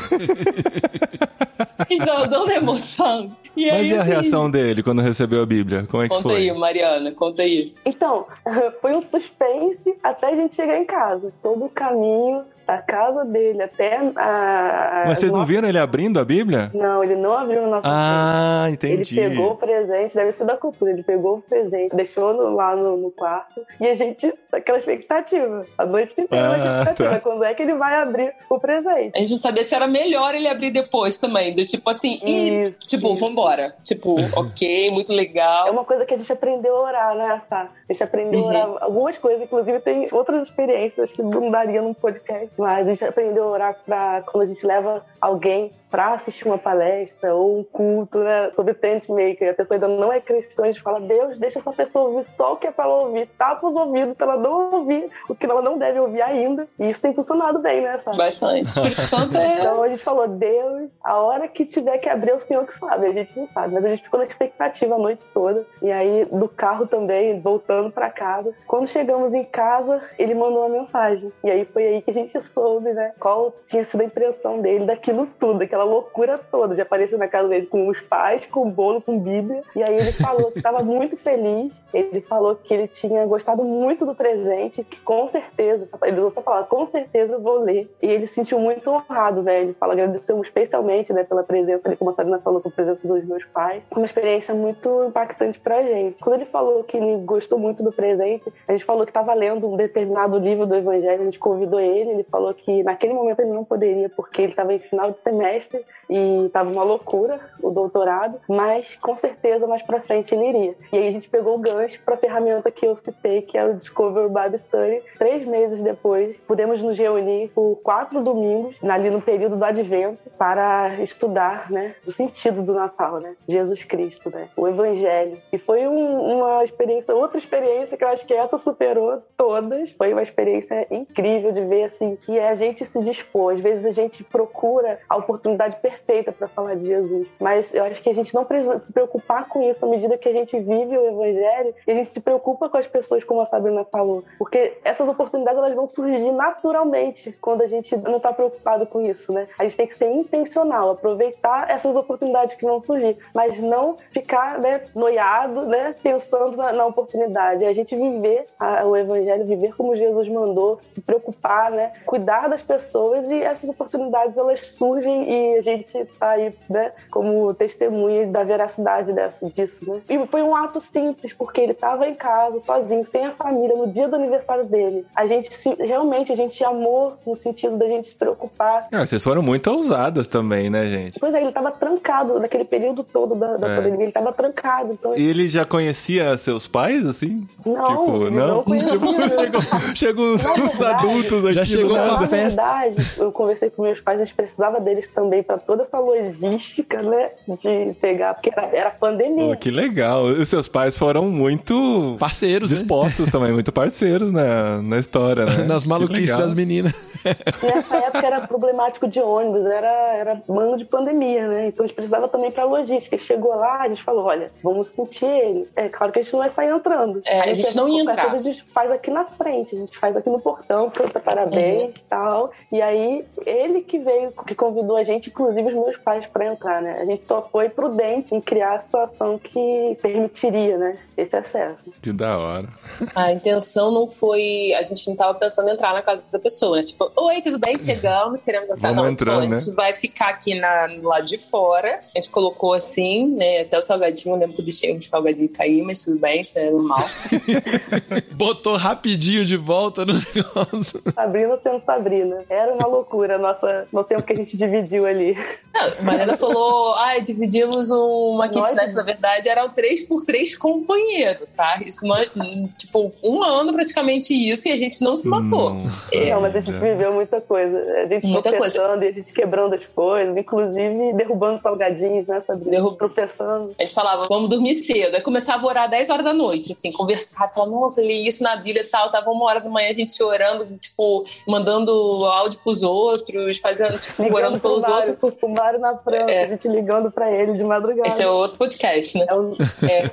Vocês estão dando emoção. E Mas aí, e a assim, reação dele quando recebeu a Bíblia? Como é que conta foi? Conta aí, Mariana, conta aí. Então, foi um suspense até a gente chegar em casa. Todo o caminho da casa dele até a. Mas vocês não viram ele abrindo a Bíblia? Não, ele não abriu no nosso Ah, entendi. Ele pegou o presente, deve ser da cultura, ele pegou o presente, deixou no, lá no, no, quarto e a gente, aquela expectativa, a noite inteira, ah, expectativa, tá. quando é que ele vai abrir o presente. A gente não sabia se era melhor ele abrir depois também, do tipo assim, isso, e, tipo, isso. vambora. Tipo, ok, muito legal. É uma coisa que a gente aprendeu a orar, né, Sá? A gente aprendeu uhum. a orar algumas coisas, inclusive tem outras experiências que não daria num podcast mas a gente aprendeu a orar quando a gente leva alguém para assistir uma palestra ou um culto né, sobre tent maker, a pessoa ainda não é cristã, a gente fala, Deus, deixa essa pessoa ouvir só o que é para ela ouvir, tapa os ouvidos para ela não ouvir o que ela não deve ouvir ainda. E isso tem funcionado bem, né? Sabe? Bastante. Espírito Santo é. Então a gente falou, Deus, a hora que tiver que abrir, é o Senhor que sabe. A gente não sabe, mas a gente ficou na expectativa a noite toda. E aí, do carro também, voltando para casa. Quando chegamos em casa, ele mandou uma mensagem. E aí foi aí que a gente soube, né? Qual tinha sido a impressão dele daquilo tudo, daquela aquela loucura toda de aparecer na casa dele com os pais, com bolo, com Bíblia. E aí ele falou que estava muito feliz. Ele falou que ele tinha gostado muito do presente, que com certeza, ele usou essa palavra, com certeza vou ler. E ele se sentiu muito honrado, né? Ele fala, agradeceu especialmente né, pela presença, como a Sabrina falou, com a presença dos meus pais. Uma experiência muito impactante pra gente. Quando ele falou que ele gostou muito do presente, a gente falou que estava lendo um determinado livro do Evangelho, a gente convidou ele, ele falou que naquele momento ele não poderia, porque ele estava em final de semestre e estava uma loucura o doutorado, mas com certeza mais para frente ele iria. E aí a gente pegou o gancho para a ferramenta que eu citei, que é o Discover Bible Study. Três meses depois, pudemos nos reunir por quatro domingos, ali no período do Advento, para estudar né, o sentido do Natal, né? Jesus Cristo, né? o Evangelho. E foi um, uma experiência, outra experiência que eu acho que essa superou todas. Foi uma experiência incrível de ver assim que a gente se dispôs. Às vezes a gente procura a oportunidade perfeita para falar de Jesus, mas eu acho que a gente não precisa se preocupar com isso à medida que a gente vive o Evangelho e a gente se preocupa com as pessoas, como a Sabrina falou, porque essas oportunidades elas vão surgir naturalmente quando a gente não está preocupado com isso, né? A gente tem que ser intencional, aproveitar essas oportunidades que vão surgir, mas não ficar né, noiado, né, pensando na, na oportunidade. A gente viver a, o Evangelho, viver como Jesus mandou, se preocupar, né, cuidar das pessoas e essas oportunidades elas surgem e a gente está aí, né, como testemunha da veracidade dessa, disso, né? E foi um ato simples, porque ele estava em casa, sozinho, sem a família, no dia do aniversário dele. A gente se, realmente a gente amou no sentido da gente se preocupar. Ah, vocês foram muito ousadas também, né, gente? Pois é, ele estava trancado naquele período todo da, da é. pandemia, ele estava trancado. Então... E ele já conhecia seus pais, assim? Não, tipo, não. não conhecia. Tipo, chegam uns, uns adultos aqui. Já chegou na verdade, eu conversei com meus pais, a gente precisava deles também para toda essa logística, né, de pegar, porque era, era pandemia. que legal. Os seus pais foram muito parceiros, né? dispostos né? também, muito parceiros na, na história, né? Nas maluquices das meninas. Nessa época era problemático de ônibus, era, era ano de pandemia, né? Então a gente precisava também para logística. Chegou lá, a gente falou: olha, vamos sentir ele. É claro que a gente não vai sair entrando. É, a, gente não ia entrar. A gente faz aqui na frente, a gente faz aqui no portão, canta parabéns uhum. e tal. E aí, ele que veio, que convidou a gente, inclusive os meus pais, para entrar, né? A gente só foi prudente em criar a situação que permitiria, né? Esse acesso. Que da hora. A intenção não foi. A gente não tava pensando em entrar na casa da pessoa, né? Tipo, oi, tudo bem? Chegamos, queremos entrar. Vamos não, entrando, tipo, né? a gente vai ficar aqui na, lá de fora. A gente colocou assim, né? Até o salgadinho, eu lembro que deixei um salgadinho cair, mas tudo bem, isso é normal. Botou rapidinho de volta no negócio. Sabrina sendo Sabrina. Era uma loucura nossa, no tempo que a gente dividiu ali. Não, Mariana falou, ah, dividimos uma kitnet, na verdade, era o 3 por 3 companheiro, tá? Isso nós, tipo, um ano praticamente isso e a gente não se matou. É, não, mas a gente viveu muita coisa. A gente muita tropeçando e a gente quebrando as coisas, inclusive derrubando salgadinhos, né, Sabrina? Derrub... Tropeçando. A gente falava, vamos dormir cedo. Aí começava a orar 10 horas da noite, assim, conversar, falar, nossa, li isso na Bíblia e tal. Tava uma hora da manhã a gente orando, tipo, mandando áudio pros outros, fazendo, tipo, ligando orando pelos Mário, outros. O Mário na França, é. a gente ligando pra ele de madrugada. Esse é outro podcast, né? É, um... é.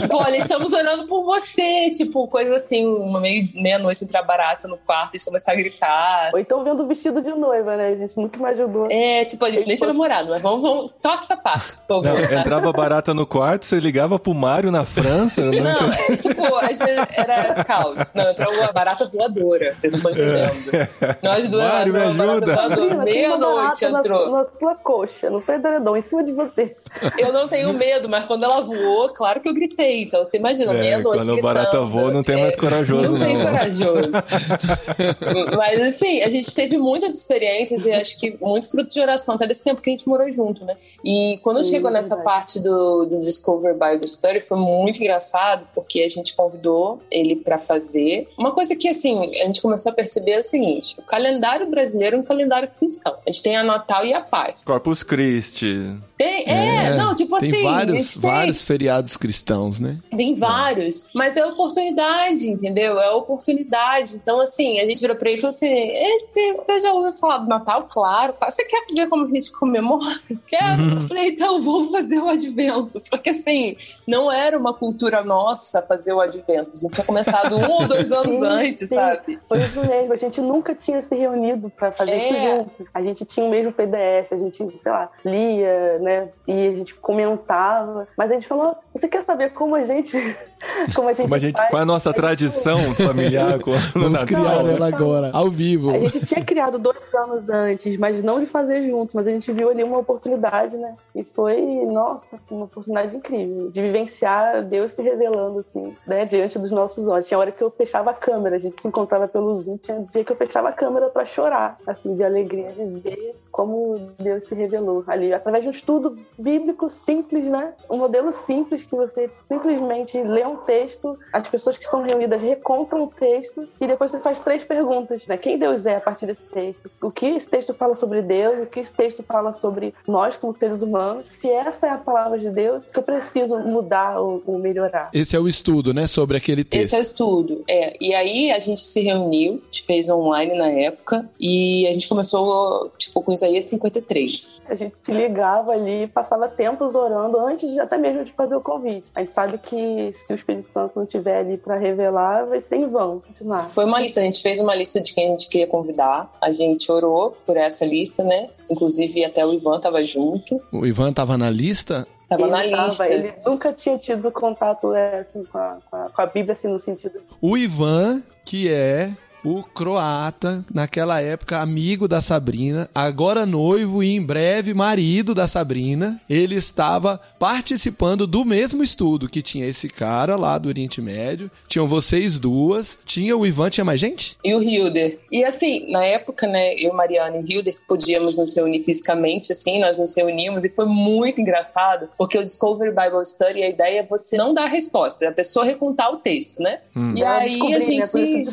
tipo, olha, estamos orando por você, tipo, coisa assim, uma meia-noite entrar barata no quarto e começar a gritar. Ou então vendo o vestido de noiva, né? A gente nunca me ajudou. É, tipo, a gente nem tinha namorado, mas vamos, vamos. Só essa parte. Não, entrava barata no quarto, você ligava pro Mário na França. Não, não é, tipo, às vezes era caos. Não, entrou uma barata voadora, vocês não estão entendendo. É. Nós duas, Mário, me ajuda. Meia-noite entrou. Na, na sua coxa, no seu edredom, em cima de você. Eu não tenho medo, mas quando ela voou, claro que eu gritei. Então você imagina, é, meia-noite. Quando o barata voa, não tem mais corajoso, não. Não tem corajoso. mas assim, a gente teve muitas experiências e acho que muito fruto de oração, até desse tempo que a gente morou junto, né? E quando Sim, chegou nessa verdade. parte do, do Discover Bible Study, foi muito engraçado, porque a gente convidou ele para fazer. Uma coisa que, assim, a gente começou a perceber é o seguinte: o calendário brasileiro é um calendário cristão. A gente tem a Natal e a Paz. Corpus Christi. Tem, é, não, tipo tem assim. vários, tem, vários feriados cristãos, né? Tem vários, mas é oportunidade, entendeu? É oportunidade. Então, assim, a gente virou pra ele e falou assim: você, você já ouviu falar do Natal? Claro, claro. Você quer ver como a gente comemora? Quero. Eu falei, então vamos fazer o advento. Só que assim, não era uma cultura nossa fazer o advento. A gente tinha começado um ou dois anos Sim, antes, sim. sabe? Foi isso mesmo. A gente nunca tinha se reunido pra fazer É. isso junto. A gente tinha o mesmo PDF, a gente, sei lá, lia, né? E a gente comentava. Mas a gente falou, você quer saber como a gente. como a gente, como a gente faz? Qual é a nossa tradição familiar Vamos criar ela agora, ao vivo. A gente tinha criado dois anos antes, mas não de fazer junto, mas a gente viu ali uma oportunidade, né? E foi, nossa, uma oportunidade incrível de vivenciar Deus se revelando, assim, né, diante dos nossos olhos. Tinha hora que eu fechava a câmera, a gente se encontrava pelo Zoom, tinha dia que eu fechava a câmera para chorar, assim, de alegria de ver como Deus se revelou ali, através de um estudo bíblico simples, né? Um modelo simples que você simplesmente lê um texto, as pessoas que estão reunidas recontam o texto e depois você faz três perguntas, né? Quem Deus é a partir desse texto? O que esse texto fala sobre Deus? O que esse texto fala sobre nós como seres humanos? Se essa é a palavra de Deus, que eu preciso mudar ou, ou melhorar? Esse é o estudo, né? Sobre aquele texto. Esse é o estudo, é. E aí a gente se reuniu, a gente fez online na época e a gente começou, tipo, com Isaías 53. A gente se ligava ali, passava tempos orando antes de, até mesmo de fazer o convite. A gente sabe que se o Espírito Santo não estiver ali para revelar, vai ser em vão continuar. Foi uma lista, a gente fez uma lista de quem a gente queria convidar. A gente orou por essa lista, né? Inclusive até o Ivan tava junto. O Ivan tava na lista? Tava ele na lista. ele nunca tinha tido contato é, assim, com, a, com, a, com a Bíblia, assim, no sentido. O Ivan, que é o croata, naquela época amigo da Sabrina, agora noivo e em breve marido da Sabrina, ele estava participando do mesmo estudo que tinha esse cara lá do Oriente Médio, tinham vocês duas, tinha o Ivan, tinha mais gente? E o Hilder. E assim, na época, né, eu, Mariana e Hilder podíamos nos reunir fisicamente, assim, nós nos reunimos e foi muito engraçado, porque o Discovery Bible Study, a ideia é você não dar a resposta, é a pessoa recontar o texto, né? Hum. E aí a né, gente né,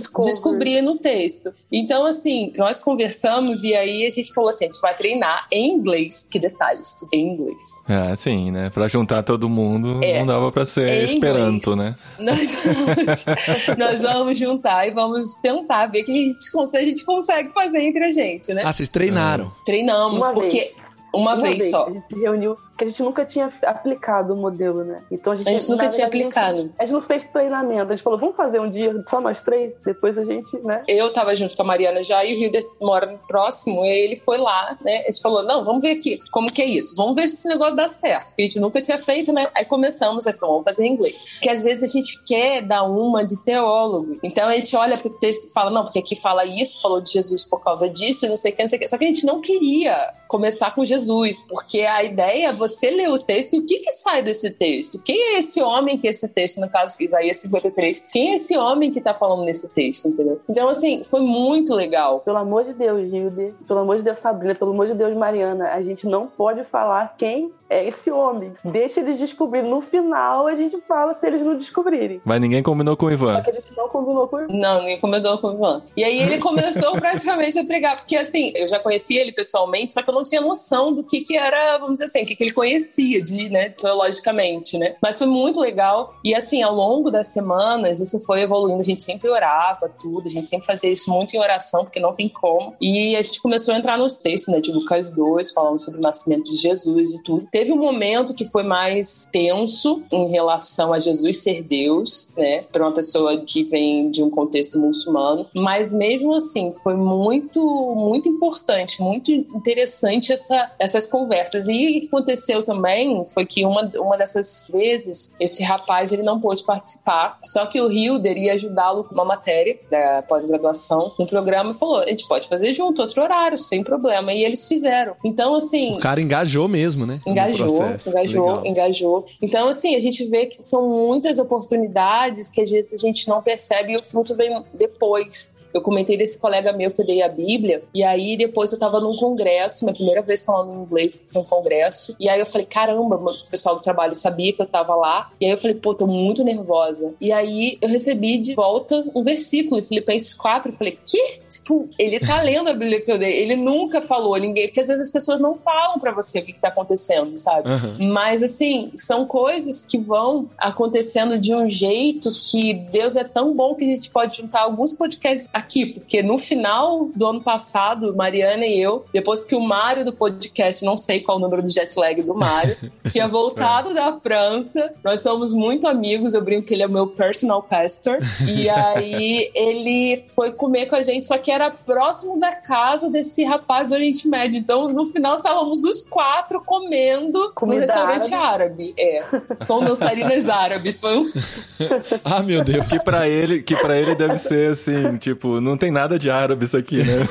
descobrir no texto. Então, assim, nós conversamos e aí a gente falou assim: a gente vai treinar em inglês. Que detalhes, tudo em inglês. É, sim, né? Pra juntar todo mundo, é, não dava pra ser esperanto, né? Nós vamos, nós vamos juntar e vamos tentar ver o que a gente, a gente consegue fazer entre a gente, né? Ah, vocês treinaram? Treinamos, Uma porque. Vez. Uma, Uma vez, vez, só. A gente reuniu que a gente nunca tinha aplicado o modelo, né? Então a gente, a gente nunca tinha aplicado. A gente, a gente não fez treinamento. A gente falou, vamos fazer um dia só nós três? Depois a gente, né? Eu tava junto com a Mariana já e o Hilder mora próximo. E ele foi lá, né? A gente falou, não, vamos ver aqui como que é isso. Vamos ver se esse negócio dá certo. Porque a gente nunca tinha feito, né? Aí começamos, aí falou, vamos fazer em inglês. Porque às vezes a gente quer dar uma de teólogo. Então a gente olha pro texto e fala, não, porque aqui fala isso, falou de Jesus por causa disso, não sei o que, não sei o que. Só que a gente não queria começar com Jesus, porque a ideia é você ler o texto texto e o que, que sai desse texto? Quem é esse homem que esse texto, no caso, Isaías 53, quem é esse homem que tá falando nesse texto, entendeu? Então, assim, foi muito legal. Pelo amor de Deus, Gilde, pelo amor de Deus, Sabrina, pelo amor de Deus, Mariana, a gente não pode falar quem é esse homem. Deixa eles descobrir. No final, a gente fala se eles não descobrirem. Mas ninguém combinou com o Ivan. a gente não combinou com o Ivan. Não, ninguém combinou com o Ivan. E aí ele começou praticamente a pregar, porque assim, eu já conhecia ele pessoalmente, só que eu não tinha noção do que que era, vamos dizer assim, o que que ele conhecia de, né, teologicamente, né? Mas foi muito legal. E assim, ao longo das semanas, isso foi evoluindo. A gente sempre orava tudo, a gente sempre fazia isso muito em oração, porque não tem como. E a gente começou a entrar nos textos, né, de Lucas 2, falando sobre o nascimento de Jesus e tudo. Teve um momento que foi mais tenso em relação a Jesus ser Deus, né, para uma pessoa que vem de um contexto muçulmano, mas mesmo assim foi muito, muito importante, muito interessante essa, essas conversas. E o que aconteceu também foi que uma, uma dessas vezes esse rapaz ele não pôde participar, só que o Hilder ia ajudá-lo com uma matéria da pós-graduação no programa e falou: a gente pode fazer junto, outro horário, sem problema. E eles fizeram. Então, assim. O cara engajou mesmo, né? Engajou engajou, Legal. engajou. Então, assim, a gente vê que são muitas oportunidades que às vezes a gente não percebe e o fruto vem depois. Eu comentei desse colega meu que eu dei a Bíblia, e aí depois eu tava num congresso, minha primeira vez falando inglês num congresso, e aí eu falei, caramba, o pessoal do trabalho sabia que eu tava lá, e aí eu falei, pô, tô muito nervosa. E aí eu recebi de volta um versículo, Filipenses 4, eu falei, que? Tipo, ele tá lendo a Bíblia que eu dei, ele nunca falou a ninguém, porque às vezes as pessoas não falam para você o que, que tá acontecendo, sabe? Uhum. Mas assim, são coisas que vão acontecendo de um jeito que Deus é tão bom que a gente pode juntar alguns podcasts aqui porque no final do ano passado, Mariana e eu, depois que o Mário do podcast, não sei qual o número de jet lag do Mário, tinha voltado da França, nós somos muito amigos, eu brinco que ele é o meu personal pastor, e aí ele foi comer com a gente, só que era próximo da casa desse rapaz do Oriente Médio. Então, no final, estávamos os quatro comendo Comida no restaurante árabe. É, com dançarinas árabes. Foi um... Ah, meu Deus. Que pra ele, que para ele deve ser assim, tipo, não tem nada de árabe isso aqui, né?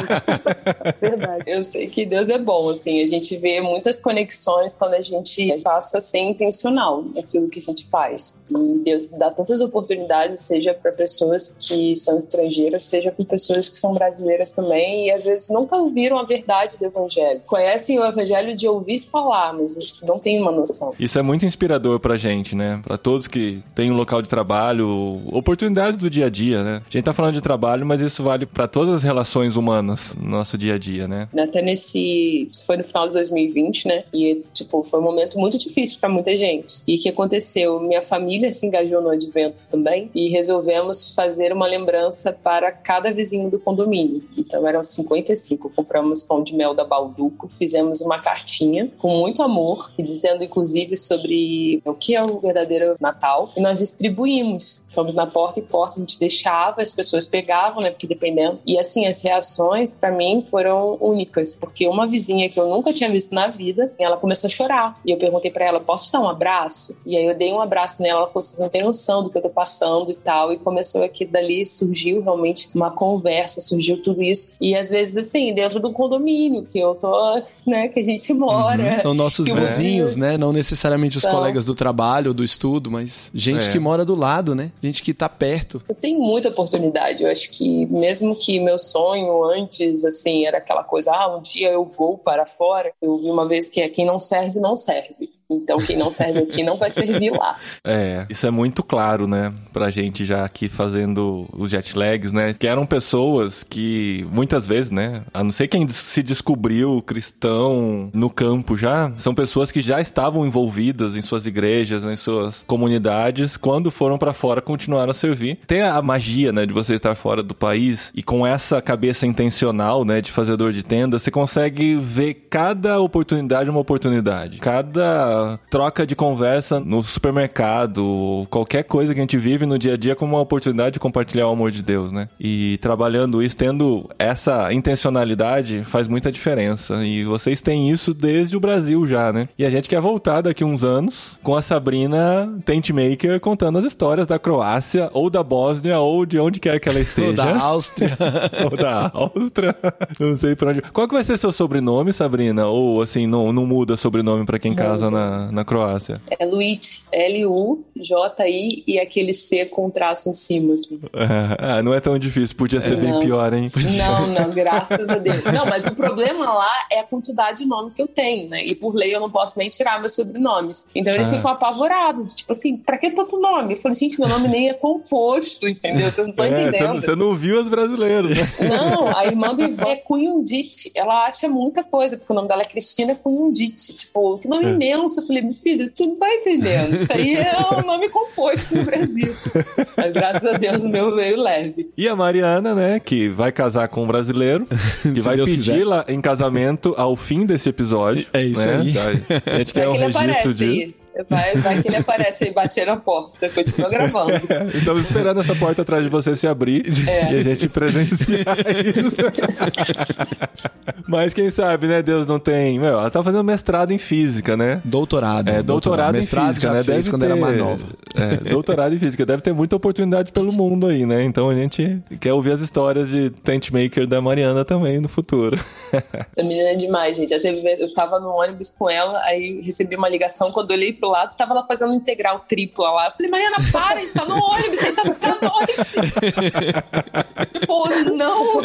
Verdade. Eu sei que Deus é bom, assim, a gente vê muitas conexões quando a gente passa a ser intencional naquilo que a gente faz. E Deus dá tantas oportunidades, seja para pessoas que são estrangeiras, seja para pessoas que são brasileiras também, e às vezes nunca ouviram a verdade do Evangelho. Conhecem o Evangelho de ouvir falar, mas não têm uma noção. Isso é muito inspirador pra gente, né? Pra todos que têm um local de trabalho, oportunidades do dia a dia, né? A gente tá falando de trabalho, mas isso vale pra todas as relações humanas no nosso dia a dia, né? Até nesse. Isso foi no final de 2020, né? E, tipo, foi um momento muito difícil pra muita gente. E o que aconteceu? Minha família se engajou no advento também e resolvemos fazer uma lembrança para cada vizinho do condomínio. Então eram 55. Compramos pão de mel da Balduco, fizemos uma cartinha com muito amor, dizendo inclusive sobre o que é o verdadeiro Natal. E nós distribuímos. Fomos na porta e porta, a gente deixava, as pessoas pegavam, né? Porque dependendo. E assim, as reações para mim foram únicas, porque uma vizinha que eu nunca tinha visto na vida, ela começou a chorar. E eu perguntei para ela: posso dar um abraço? E aí eu dei um abraço nela, ela falou: você não tem noção do que eu tô passando e tal. E começou aqui dali, surgiu realmente uma conversa, surgiu tudo isso. E às vezes, assim, dentro do condomínio que eu tô, né, que a gente mora. São nossos vizinhos, vizinho- né? Não necessariamente os Então. colegas do trabalho, do estudo, mas gente É. que mora do lado, né? Gente que tá perto. Eu tenho muita oportunidade. Eu acho que mesmo que meu sonho antes, assim, era aquela coisa, ah, um dia eu vou para fora. Eu vi uma vez que é quem não serve, não serve. Então quem não serve aqui não vai servir lá. É, isso é muito claro, né? Pra gente já aqui fazendo os jet lags, né? Que eram pessoas que muitas vezes, né? A não ser quem se descobriu cristão no campo já, são pessoas que já estavam envolvidas em suas igrejas, em suas comunidades, quando foram pra fora continuaram a servir. Tem a magia, né, de você estar fora do país e com essa cabeça intencional, né, de fazedor de tenda, você consegue ver cada oportunidade uma oportunidade. Cada troca de conversa no supermercado, qualquer coisa que a gente vive no dia a dia como uma oportunidade de compartilhar o amor de Deus, né? E trabalhando isso, tendo essa intencionalidade, faz muita diferença. E vocês têm isso desde o Brasil já, né? E a gente quer voltar daqui uns anos com a Sabrina Tentmaker contando as histórias da Croácia, ou da Bósnia, ou de onde quer que ela esteja. Ou da Áustria. Ou da Áustria. Não sei pra onde. Qual que vai ser seu sobrenome, Sabrina? Ou assim, não, não muda sobrenome pra quem casa na, na Croácia? É Luigi, L-U-J-I e aquele C com traço em cima, assim. Ah, não é tão difícil. Podia ser bem Não. pior, hein? Não, não, graças a Deus. Não, mas o problema lá é a quantidade de nome que eu tenho, né? E por lei eu não posso nem tirar meus sobrenomes. Então eles Ah. ficam apavorados, tipo assim, pra que tanto nome? Eu falei, gente, meu nome nem é composto, entendeu? Eu não tô É, você, entendendo. você não viu os brasileiros, né? Não, a irmã do Ivan é Cunhundite. Ela acha muita coisa, porque o nome dela é Cristina Cunhundite. Tipo, que nome imenso. Eu falei, meu filho, tu não tá entendendo. Isso aí é um nome composto no Brasil. Mas graças a Deus o meu veio leve. E a Mariana, né, que vai casar com um brasileiro, que vai Deus pedir quiser. lá em casamento ao fim desse episódio. É isso né? aí. A gente quer Vai um que ele registro aparece disso. aí. Vai, vai que ele aparece aí, bater na porta. Continua gravando. Estamos esperando essa porta atrás de você se abrir É. e a gente presenciar isso. Mas quem sabe, né? Deus não tem. Meu, ela tá fazendo mestrado em física, né? Doutorado. É, doutorado, em Mestrado física, já né? fez quando era mais nova. É, doutorado em física. Deve ter muita oportunidade pelo mundo aí, né? Então a gente quer ouvir as histórias de tent maker da Mariana também no futuro. Essa menina é demais, gente. Já teve eu tava no ônibus com ela, aí recebi uma ligação. Quando eu olhei pro lado, tava ela fazendo integral tripla lá. Eu falei, Mariana, para, a gente tá no ônibus, a gente tá ficando noite. tipo, não.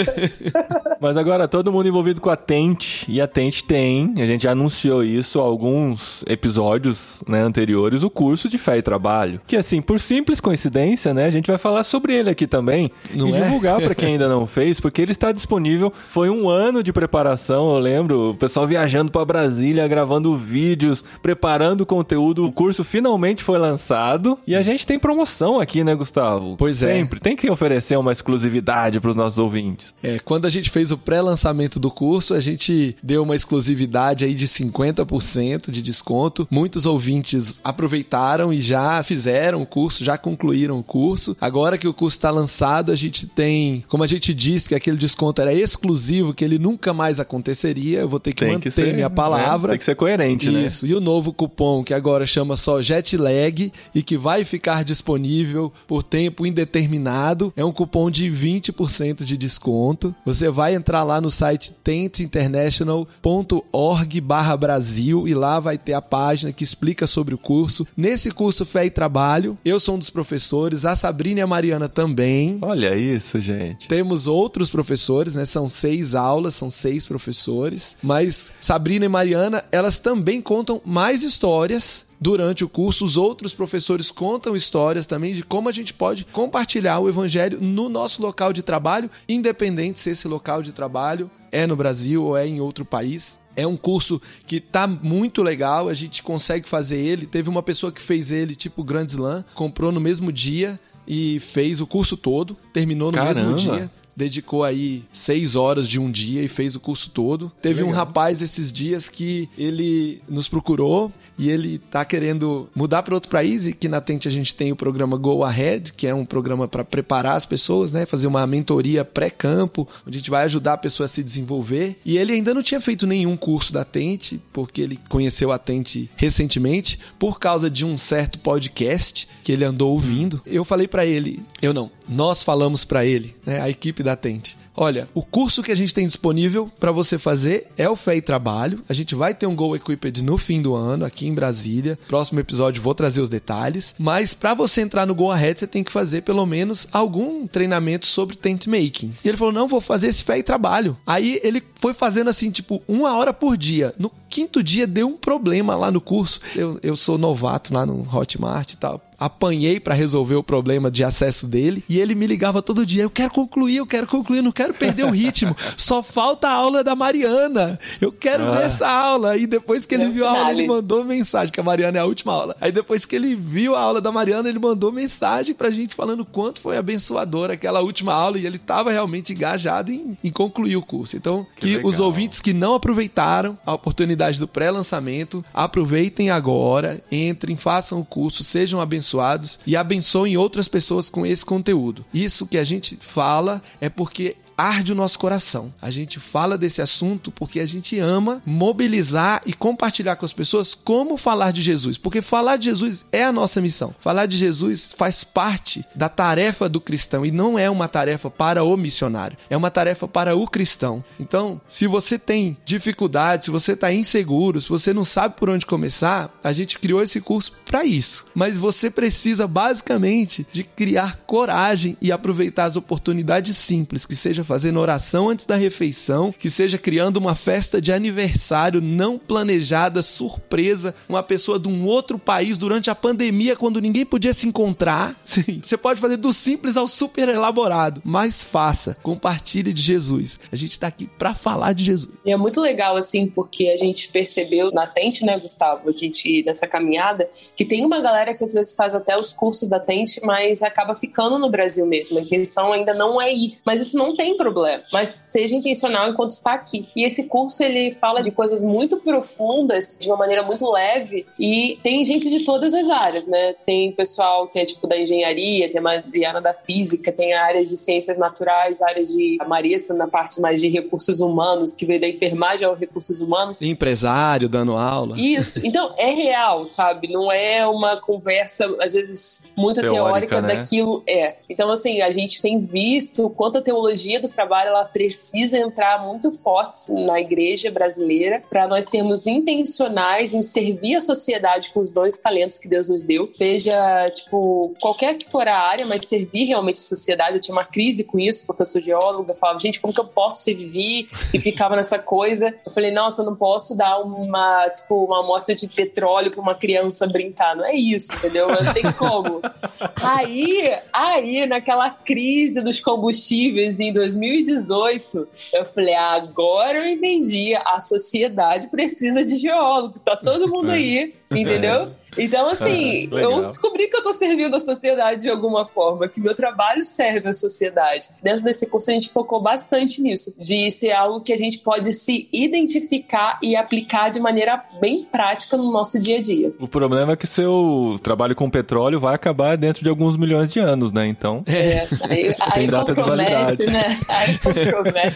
Mas agora, todo mundo envolvido com a Tente, e a Tente tem, a gente já anunciou isso há alguns episódios né, anteriores, o curso de fé e trabalho. Que assim, por simples coincidência, né, a gente vai falar sobre ele aqui também. Não e é? divulgar pra quem ainda não fez, porque ele está disponível. Foi um ano de preparação, eu lembro, o pessoal viajando pra Brasília, gravando vídeos, preparando conteúdo conteúdo. O curso finalmente foi lançado e a gente tem promoção aqui, né, Gustavo? Pois é. Sempre. Tem que oferecer uma exclusividade para os nossos ouvintes. É, quando a gente fez o pré-lançamento do curso, a gente deu uma exclusividade aí de 50% de desconto. Muitos ouvintes aproveitaram e já fizeram o curso, já concluíram o curso. Agora que o curso está lançado, a gente tem, como a gente disse que aquele desconto era exclusivo, que ele nunca mais aconteceria, eu vou ter que Tem manter que ser, minha palavra. né? Tem que ser coerente, né? Isso. E o novo cupom que agora chama só Jetlag e que vai ficar disponível por tempo indeterminado é um cupom de 20% de desconto. Você vai entrar lá no site tentinternational.org barra Brasil e lá vai ter a página que explica sobre o curso. Nesse curso Fé e Trabalho, eu sou um dos professores, a Sabrina e a Mariana também. Olha isso, gente. Temos outros professores, né? São seis aulas, são seis professores. Mas Sabrina e Mariana, elas também contam mais histórias. Durante o curso, os outros professores contam histórias também de como a gente pode compartilhar o evangelho no nosso local de trabalho, independente se esse local de trabalho é no Brasil ou é em outro país. É um curso que tá muito legal, a gente consegue fazer ele. Teve uma pessoa que fez ele, tipo Grand Slam, comprou no mesmo dia e fez o curso todo, terminou no Caramba. mesmo dia dedicou aí seis horas de um dia e fez o curso todo. Teve um rapaz esses dias que ele nos procurou e ele tá querendo mudar para outro país e que na Tente a gente tem o programa Go Ahead, que é um programa para preparar as pessoas, né, fazer uma mentoria pré-campo, onde a gente vai ajudar a pessoa a se desenvolver. E ele ainda não tinha feito nenhum curso da Tente, porque ele conheceu a Tente recentemente por causa de um certo podcast que ele andou ouvindo. Eu falei para ele, eu não, nós falamos para ele, né, a equipe da Tente. Olha, o curso que a gente tem disponível para você fazer é o Fé e Trabalho. A gente vai ter um Go Equipped no fim do ano aqui em Brasília. Próximo episódio vou trazer os detalhes. Mas para você entrar no Go Ahead, você tem que fazer pelo menos algum treinamento sobre tent making. E ele falou: "Não, vou fazer esse Fé e Trabalho". Aí ele foi fazendo assim, tipo, uma hora por dia. No quinto dia deu um problema lá no curso. Eu, eu sou novato lá no Hotmart e tal apanhei para resolver o problema de acesso dele e ele me ligava todo dia: eu quero concluir, eu quero concluir, eu não quero perder o ritmo. Só falta a aula da Mariana. Eu quero Ah. ver essa aula. E depois que ele É viu a aula, ele mandou mensagem, que a Mariana é a última aula. Aí depois que ele viu a aula da Mariana, ele mandou mensagem pra gente falando quanto foi abençoadora aquela última aula e ele tava realmente engajado em, em concluir o curso. Então, Que que, os ouvintes que não aproveitaram a oportunidade do pré-lançamento, aproveitem agora, entrem, façam o curso, sejam abençoados e abençoem outras pessoas com esse conteúdo. Isso que a gente fala é porque arde o nosso coração. A gente fala desse assunto porque a gente ama mobilizar e compartilhar com as pessoas como falar de Jesus, porque falar de Jesus é a nossa missão. Falar de Jesus faz parte da tarefa do cristão e não é uma tarefa para o missionário, é uma tarefa para o cristão. Então, se você tem dificuldade, se você está inseguro, se você não sabe por onde começar, a gente criou esse curso para isso. Mas você precisa basicamente de criar coragem e aproveitar as oportunidades simples, que seja fazendo oração antes da refeição, que seja criando uma festa de aniversário não planejada, surpresa, uma pessoa de um outro país durante a pandemia quando ninguém podia se encontrar. Sim, você pode fazer do simples ao super elaborado, mas faça, compartilhe de Jesus. A gente tá aqui para falar de Jesus. E é muito legal, assim, porque a gente percebeu na Tente, né, Gustavo, a gente, nessa caminhada, que tem uma galera que às vezes faz até os cursos da Tente, mas acaba ficando no Brasil mesmo. A intenção ainda não é ir. Mas isso não tem problema. Mas seja intencional enquanto está aqui. E esse curso, ele fala de coisas muito profundas, de uma maneira muito leve, e tem gente de todas as áreas, né? Tem pessoal que é tipo da engenharia, tem a Mariana da física, tem áreas de ciências naturais, áreas de a Marissa na parte mais de recursos humanos, que veio da enfermagem aos recursos humanos. Empresário dando aula. Isso. Então, é real, sabe? Não é uma conversa, às vezes, muito Teórica, teórica, né? daquilo. É. Então, assim, a gente tem visto o quanto a teologia do trabalho ela precisa entrar muito forte na igreja brasileira para nós sermos intencionais em servir a sociedade com os dons e talentos que Deus nos deu. Seja, tipo, qualquer que for a área, mas servir realmente a sociedade. Eu tinha uma crise com isso, porque eu sou geóloga. Eu falava, gente, como que eu posso servir? E ficava nessa coisa. Eu falei, nossa, eu não posso dar uma, tipo, uma amostra de petróleo para uma criança brincar. Não é isso, entendeu? Não tem como. Aí, aí, naquela crise dos combustíveis em 2018, eu falei, ah, agora eu entendi. A sociedade precisa de geólogo. Tá todo mundo aí, entendeu? Então, assim, Ah, eu descobri que eu tô servindo a sociedade de alguma forma, que meu trabalho serve à sociedade. Dentro desse curso, a gente focou bastante nisso, de ser algo que a gente pode se identificar e aplicar de maneira bem prática no nosso dia a dia. O problema é que seu trabalho com petróleo vai acabar dentro de alguns milhões de anos, né? Então. É, aí, aí compromete, né? Aí compromete.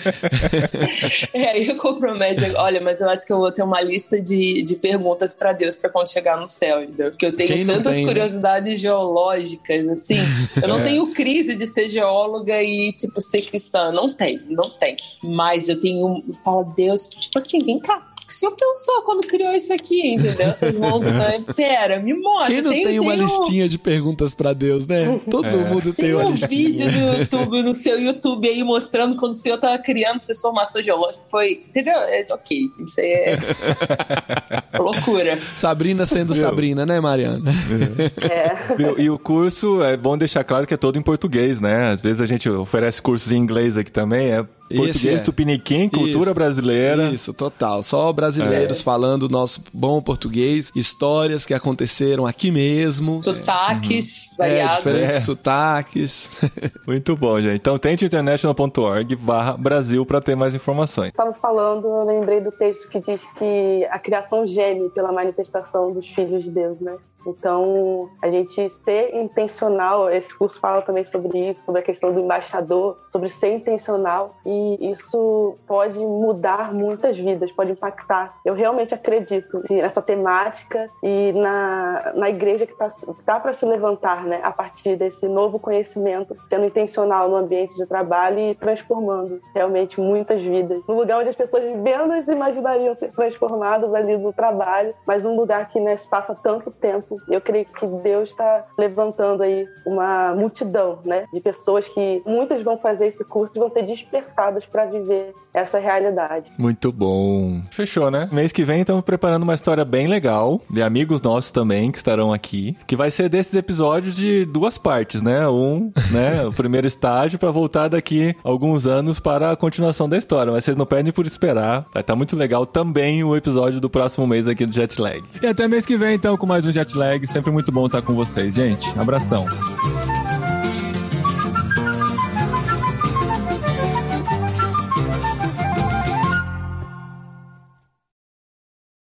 é, aí compromete. Olha, mas eu acho que eu vou ter uma lista de, de perguntas pra Deus pra quando chegar no céu, Porque eu tenho tantas tem, né? curiosidades geológicas, assim. Eu não É. tenho crise de ser geóloga e, tipo, ser cristã. Não tem, não tem. Mas eu tenho. Eu falo, Deus, tipo assim, vem cá. O que o senhor pensou quando criou isso aqui, entendeu? Vocês vão. Pera, me mostra. Quem não tem, uma um- listinha de perguntas pra Deus, né? Todo É. mundo tem, Tem uma um listinha. vídeo do YouTube, no seu YouTube aí, mostrando quando o senhor tava criando sua formação geológica. Foi, entendeu? É, ok, isso aí é loucura. Sabrina sendo Meu. Sabrina, né, Mariana? É. E, e o curso é bom deixar claro que é todo em português, né? Às vezes a gente oferece cursos em inglês aqui também. É português, é. tupiniquim, cultura Isso. brasileira. Isso, total. Só brasileiros falando o nosso bom português, histórias que aconteceram aqui mesmo. Sotaques É, variados. diferentes É. sotaques. Muito bom, gente. Então tente international.org barra Brasil para ter mais informações. Estava falando, eu lembrei do texto que diz que a criação geme pela manifestação dos filhos de Deus, né? Então, a gente ser intencional, esse curso fala também sobre isso, sobre a questão do embaixador, sobre ser intencional, e isso pode mudar muitas vidas, pode impactar. Eu realmente acredito nessa temática e na, na igreja que está tá para se levantar, né? A partir desse novo conhecimento, sendo intencional no ambiente de trabalho e transformando realmente muitas vidas. Um lugar onde as pessoas menos imaginariam ser transformadas ali no trabalho, mas um lugar que né, se passa tanto tempo. Eu creio que Deus está levantando aí uma multidão, né, de pessoas que muitas vão fazer esse curso e vão ser despertadas para viver essa realidade. Muito bom. Fechou, né? Mês que vem estamos preparando uma história bem legal, de amigos nossos também que estarão aqui, que vai ser desses episódios de duas partes, né? Um, né, o primeiro estágio para voltar daqui alguns anos para a continuação da história, mas vocês não perdem por esperar. Vai estar muito legal também o episódio do próximo mês aqui do Jetlag. E até mês que vem então com mais um Jetlag, sempre muito bom estar com vocês, gente. Abração.